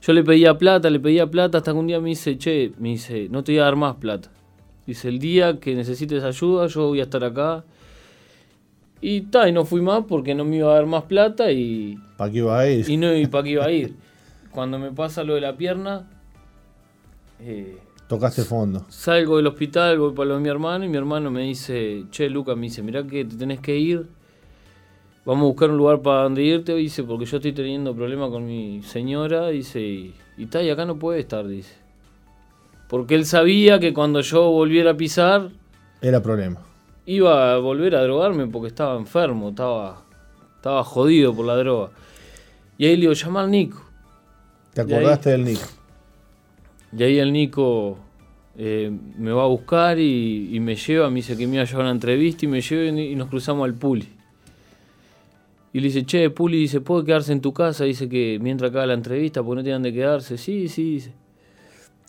yo le pedía plata, le pedía plata, hasta que un día me dice, che, me dice, no te voy a dar más plata. Dice, el día que necesites ayuda, yo voy a estar acá. Y ta, y no fui más porque no me iba a dar más plata y, ¿Para qué iba a ir? y no, y para qué iba a ir. [LAUGHS] Cuando me pasa lo de la pierna, eh, Tocaste fondo. salgo del hospital, voy para lo de mi hermano y mi hermano me dice, che, Luca, me dice, mirá que te tenés que ir, vamos a buscar un lugar para donde irte, dice, porque yo estoy teniendo problemas con mi señora, dice, y, y ta, y acá no puede estar, dice. Porque él sabía que cuando yo volviera a pisar, Era problema. iba a volver a drogarme porque estaba enfermo, estaba, estaba jodido por la droga. Y ahí le digo, llama al Nico. ¿Te ahí- acordaste del Nico? Y ahí el Nico eh, me va a buscar y, y me lleva, me dice que me iba a llevar a una entrevista y me lleva y, y nos cruzamos al Puli. Y le dice, che, Puli, dice, ¿puede quedarse en tu casa? Dice que mientras acaba la entrevista, porque no tienen de quedarse. Sí, sí, dice.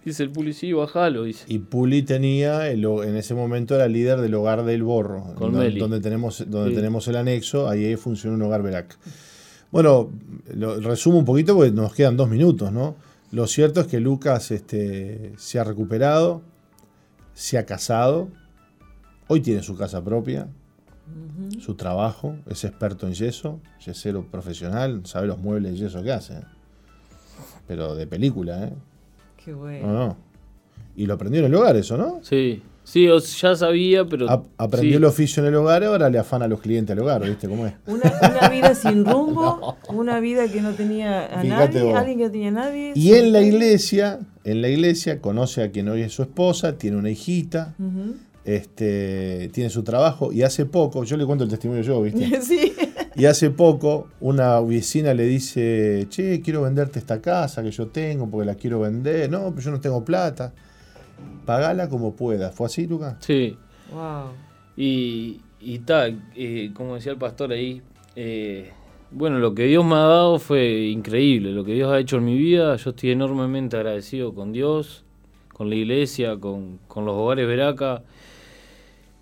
Dice el Puli, sí, bajalo, dice. Y Puli tenía, el en ese momento era líder del hogar del Borro, Con do- Meli. donde, tenemos, donde Sí. tenemos el anexo, ahí funciona un hogar Verac. Bueno, lo resumo un poquito porque nos quedan dos minutos, ¿no? Lo cierto es que Lucas este, se ha recuperado, se ha casado, hoy tiene su casa propia, su trabajo, es experto en yeso, yesero profesional, sabe los muebles de yeso que hace. Pero de película, ¿eh? Qué No, bueno. no. Y lo aprendió en el hogar eso, ¿no? Sí, sí, ya sabía, pero... Ap- aprendió sí. el oficio en el hogar, ahora le afana a los clientes al hogar, ¿viste cómo es? Una, una [LAUGHS] vida sin rumbo, una vida que no tenía a Fíjate nadie, vos. alguien que no tenía a nadie. Y en la iglesia, en la iglesia conoce a quien hoy es su esposa, tiene una hijita, este, tiene su trabajo y hace poco, yo le cuento el testimonio yo, ¿viste? [LAUGHS] Sí. Y hace poco una vecina le dice, che, quiero venderte esta casa que yo tengo porque la quiero vender. No, pero yo no tengo plata. Pagala como puedas. ¿Fue así, Luca? Sí, Wow. Y, y tal, eh, como decía el pastor ahí, eh, bueno, lo que Dios me ha dado fue increíble, lo que Dios ha hecho en mi vida, yo estoy enormemente agradecido con Dios, con la iglesia, con, con los hogares Veraca.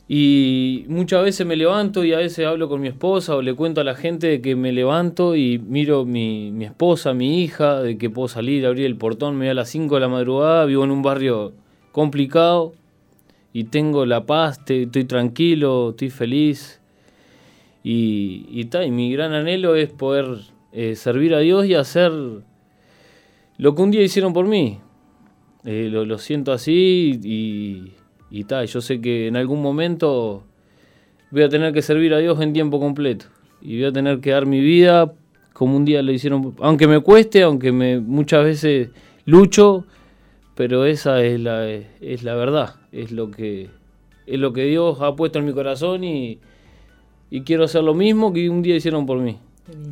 Y muchas veces me levanto y a veces hablo con mi esposa o le cuento a la gente de que me levanto y miro mi, mi esposa, mi hija, de que puedo salir, abrir el portón, me voy a las 5 de la madrugada, vivo en un barrio complicado y tengo la paz, estoy tranquilo, estoy feliz. Y, y, y mi gran anhelo es poder eh, servir a Dios y hacer lo que un día hicieron por mí. Eh, lo, lo, siento así y, y yo sé que en algún momento voy a tener que servir a Dios en tiempo completo. Y voy a tener que dar mi vida como un día lo hicieron, aunque me cueste, aunque me muchas veces lucho, pero esa es la, es la verdad, es lo que es lo que Dios ha puesto en mi corazón y, y quiero hacer lo mismo que un día hicieron por mí.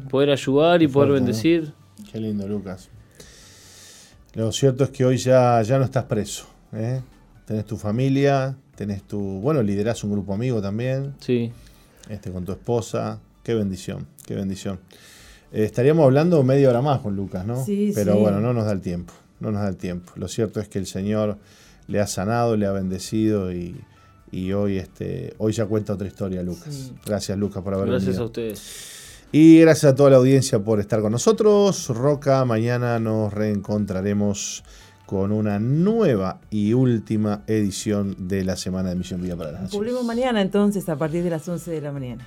Poder ayudar y Qué poder fuerte, bendecir. ¿no? Qué lindo, Lucas. Lo cierto es que hoy ya, ya no estás preso. ¿eh? Tenés tu familia, tenés tu. Bueno, liderás un grupo amigo también. Sí. Este, con tu esposa. Qué bendición, qué bendición. Eh, estaríamos hablando media hora más con Lucas, ¿no? Sí, Pero sí. bueno, no nos da el tiempo. No nos da el tiempo. Lo cierto es que el Señor le ha sanado, le ha bendecido y, y hoy, este, hoy ya cuenta otra historia, Lucas. Sí. Gracias, Lucas, por haber Gracias venido. a ustedes. Y gracias a toda la audiencia por estar con nosotros. Roca, mañana nos reencontraremos con una nueva y última edición de la Semana de Misión Vida para la Nación. Publicamos mañana entonces a partir de las 11 de la mañana.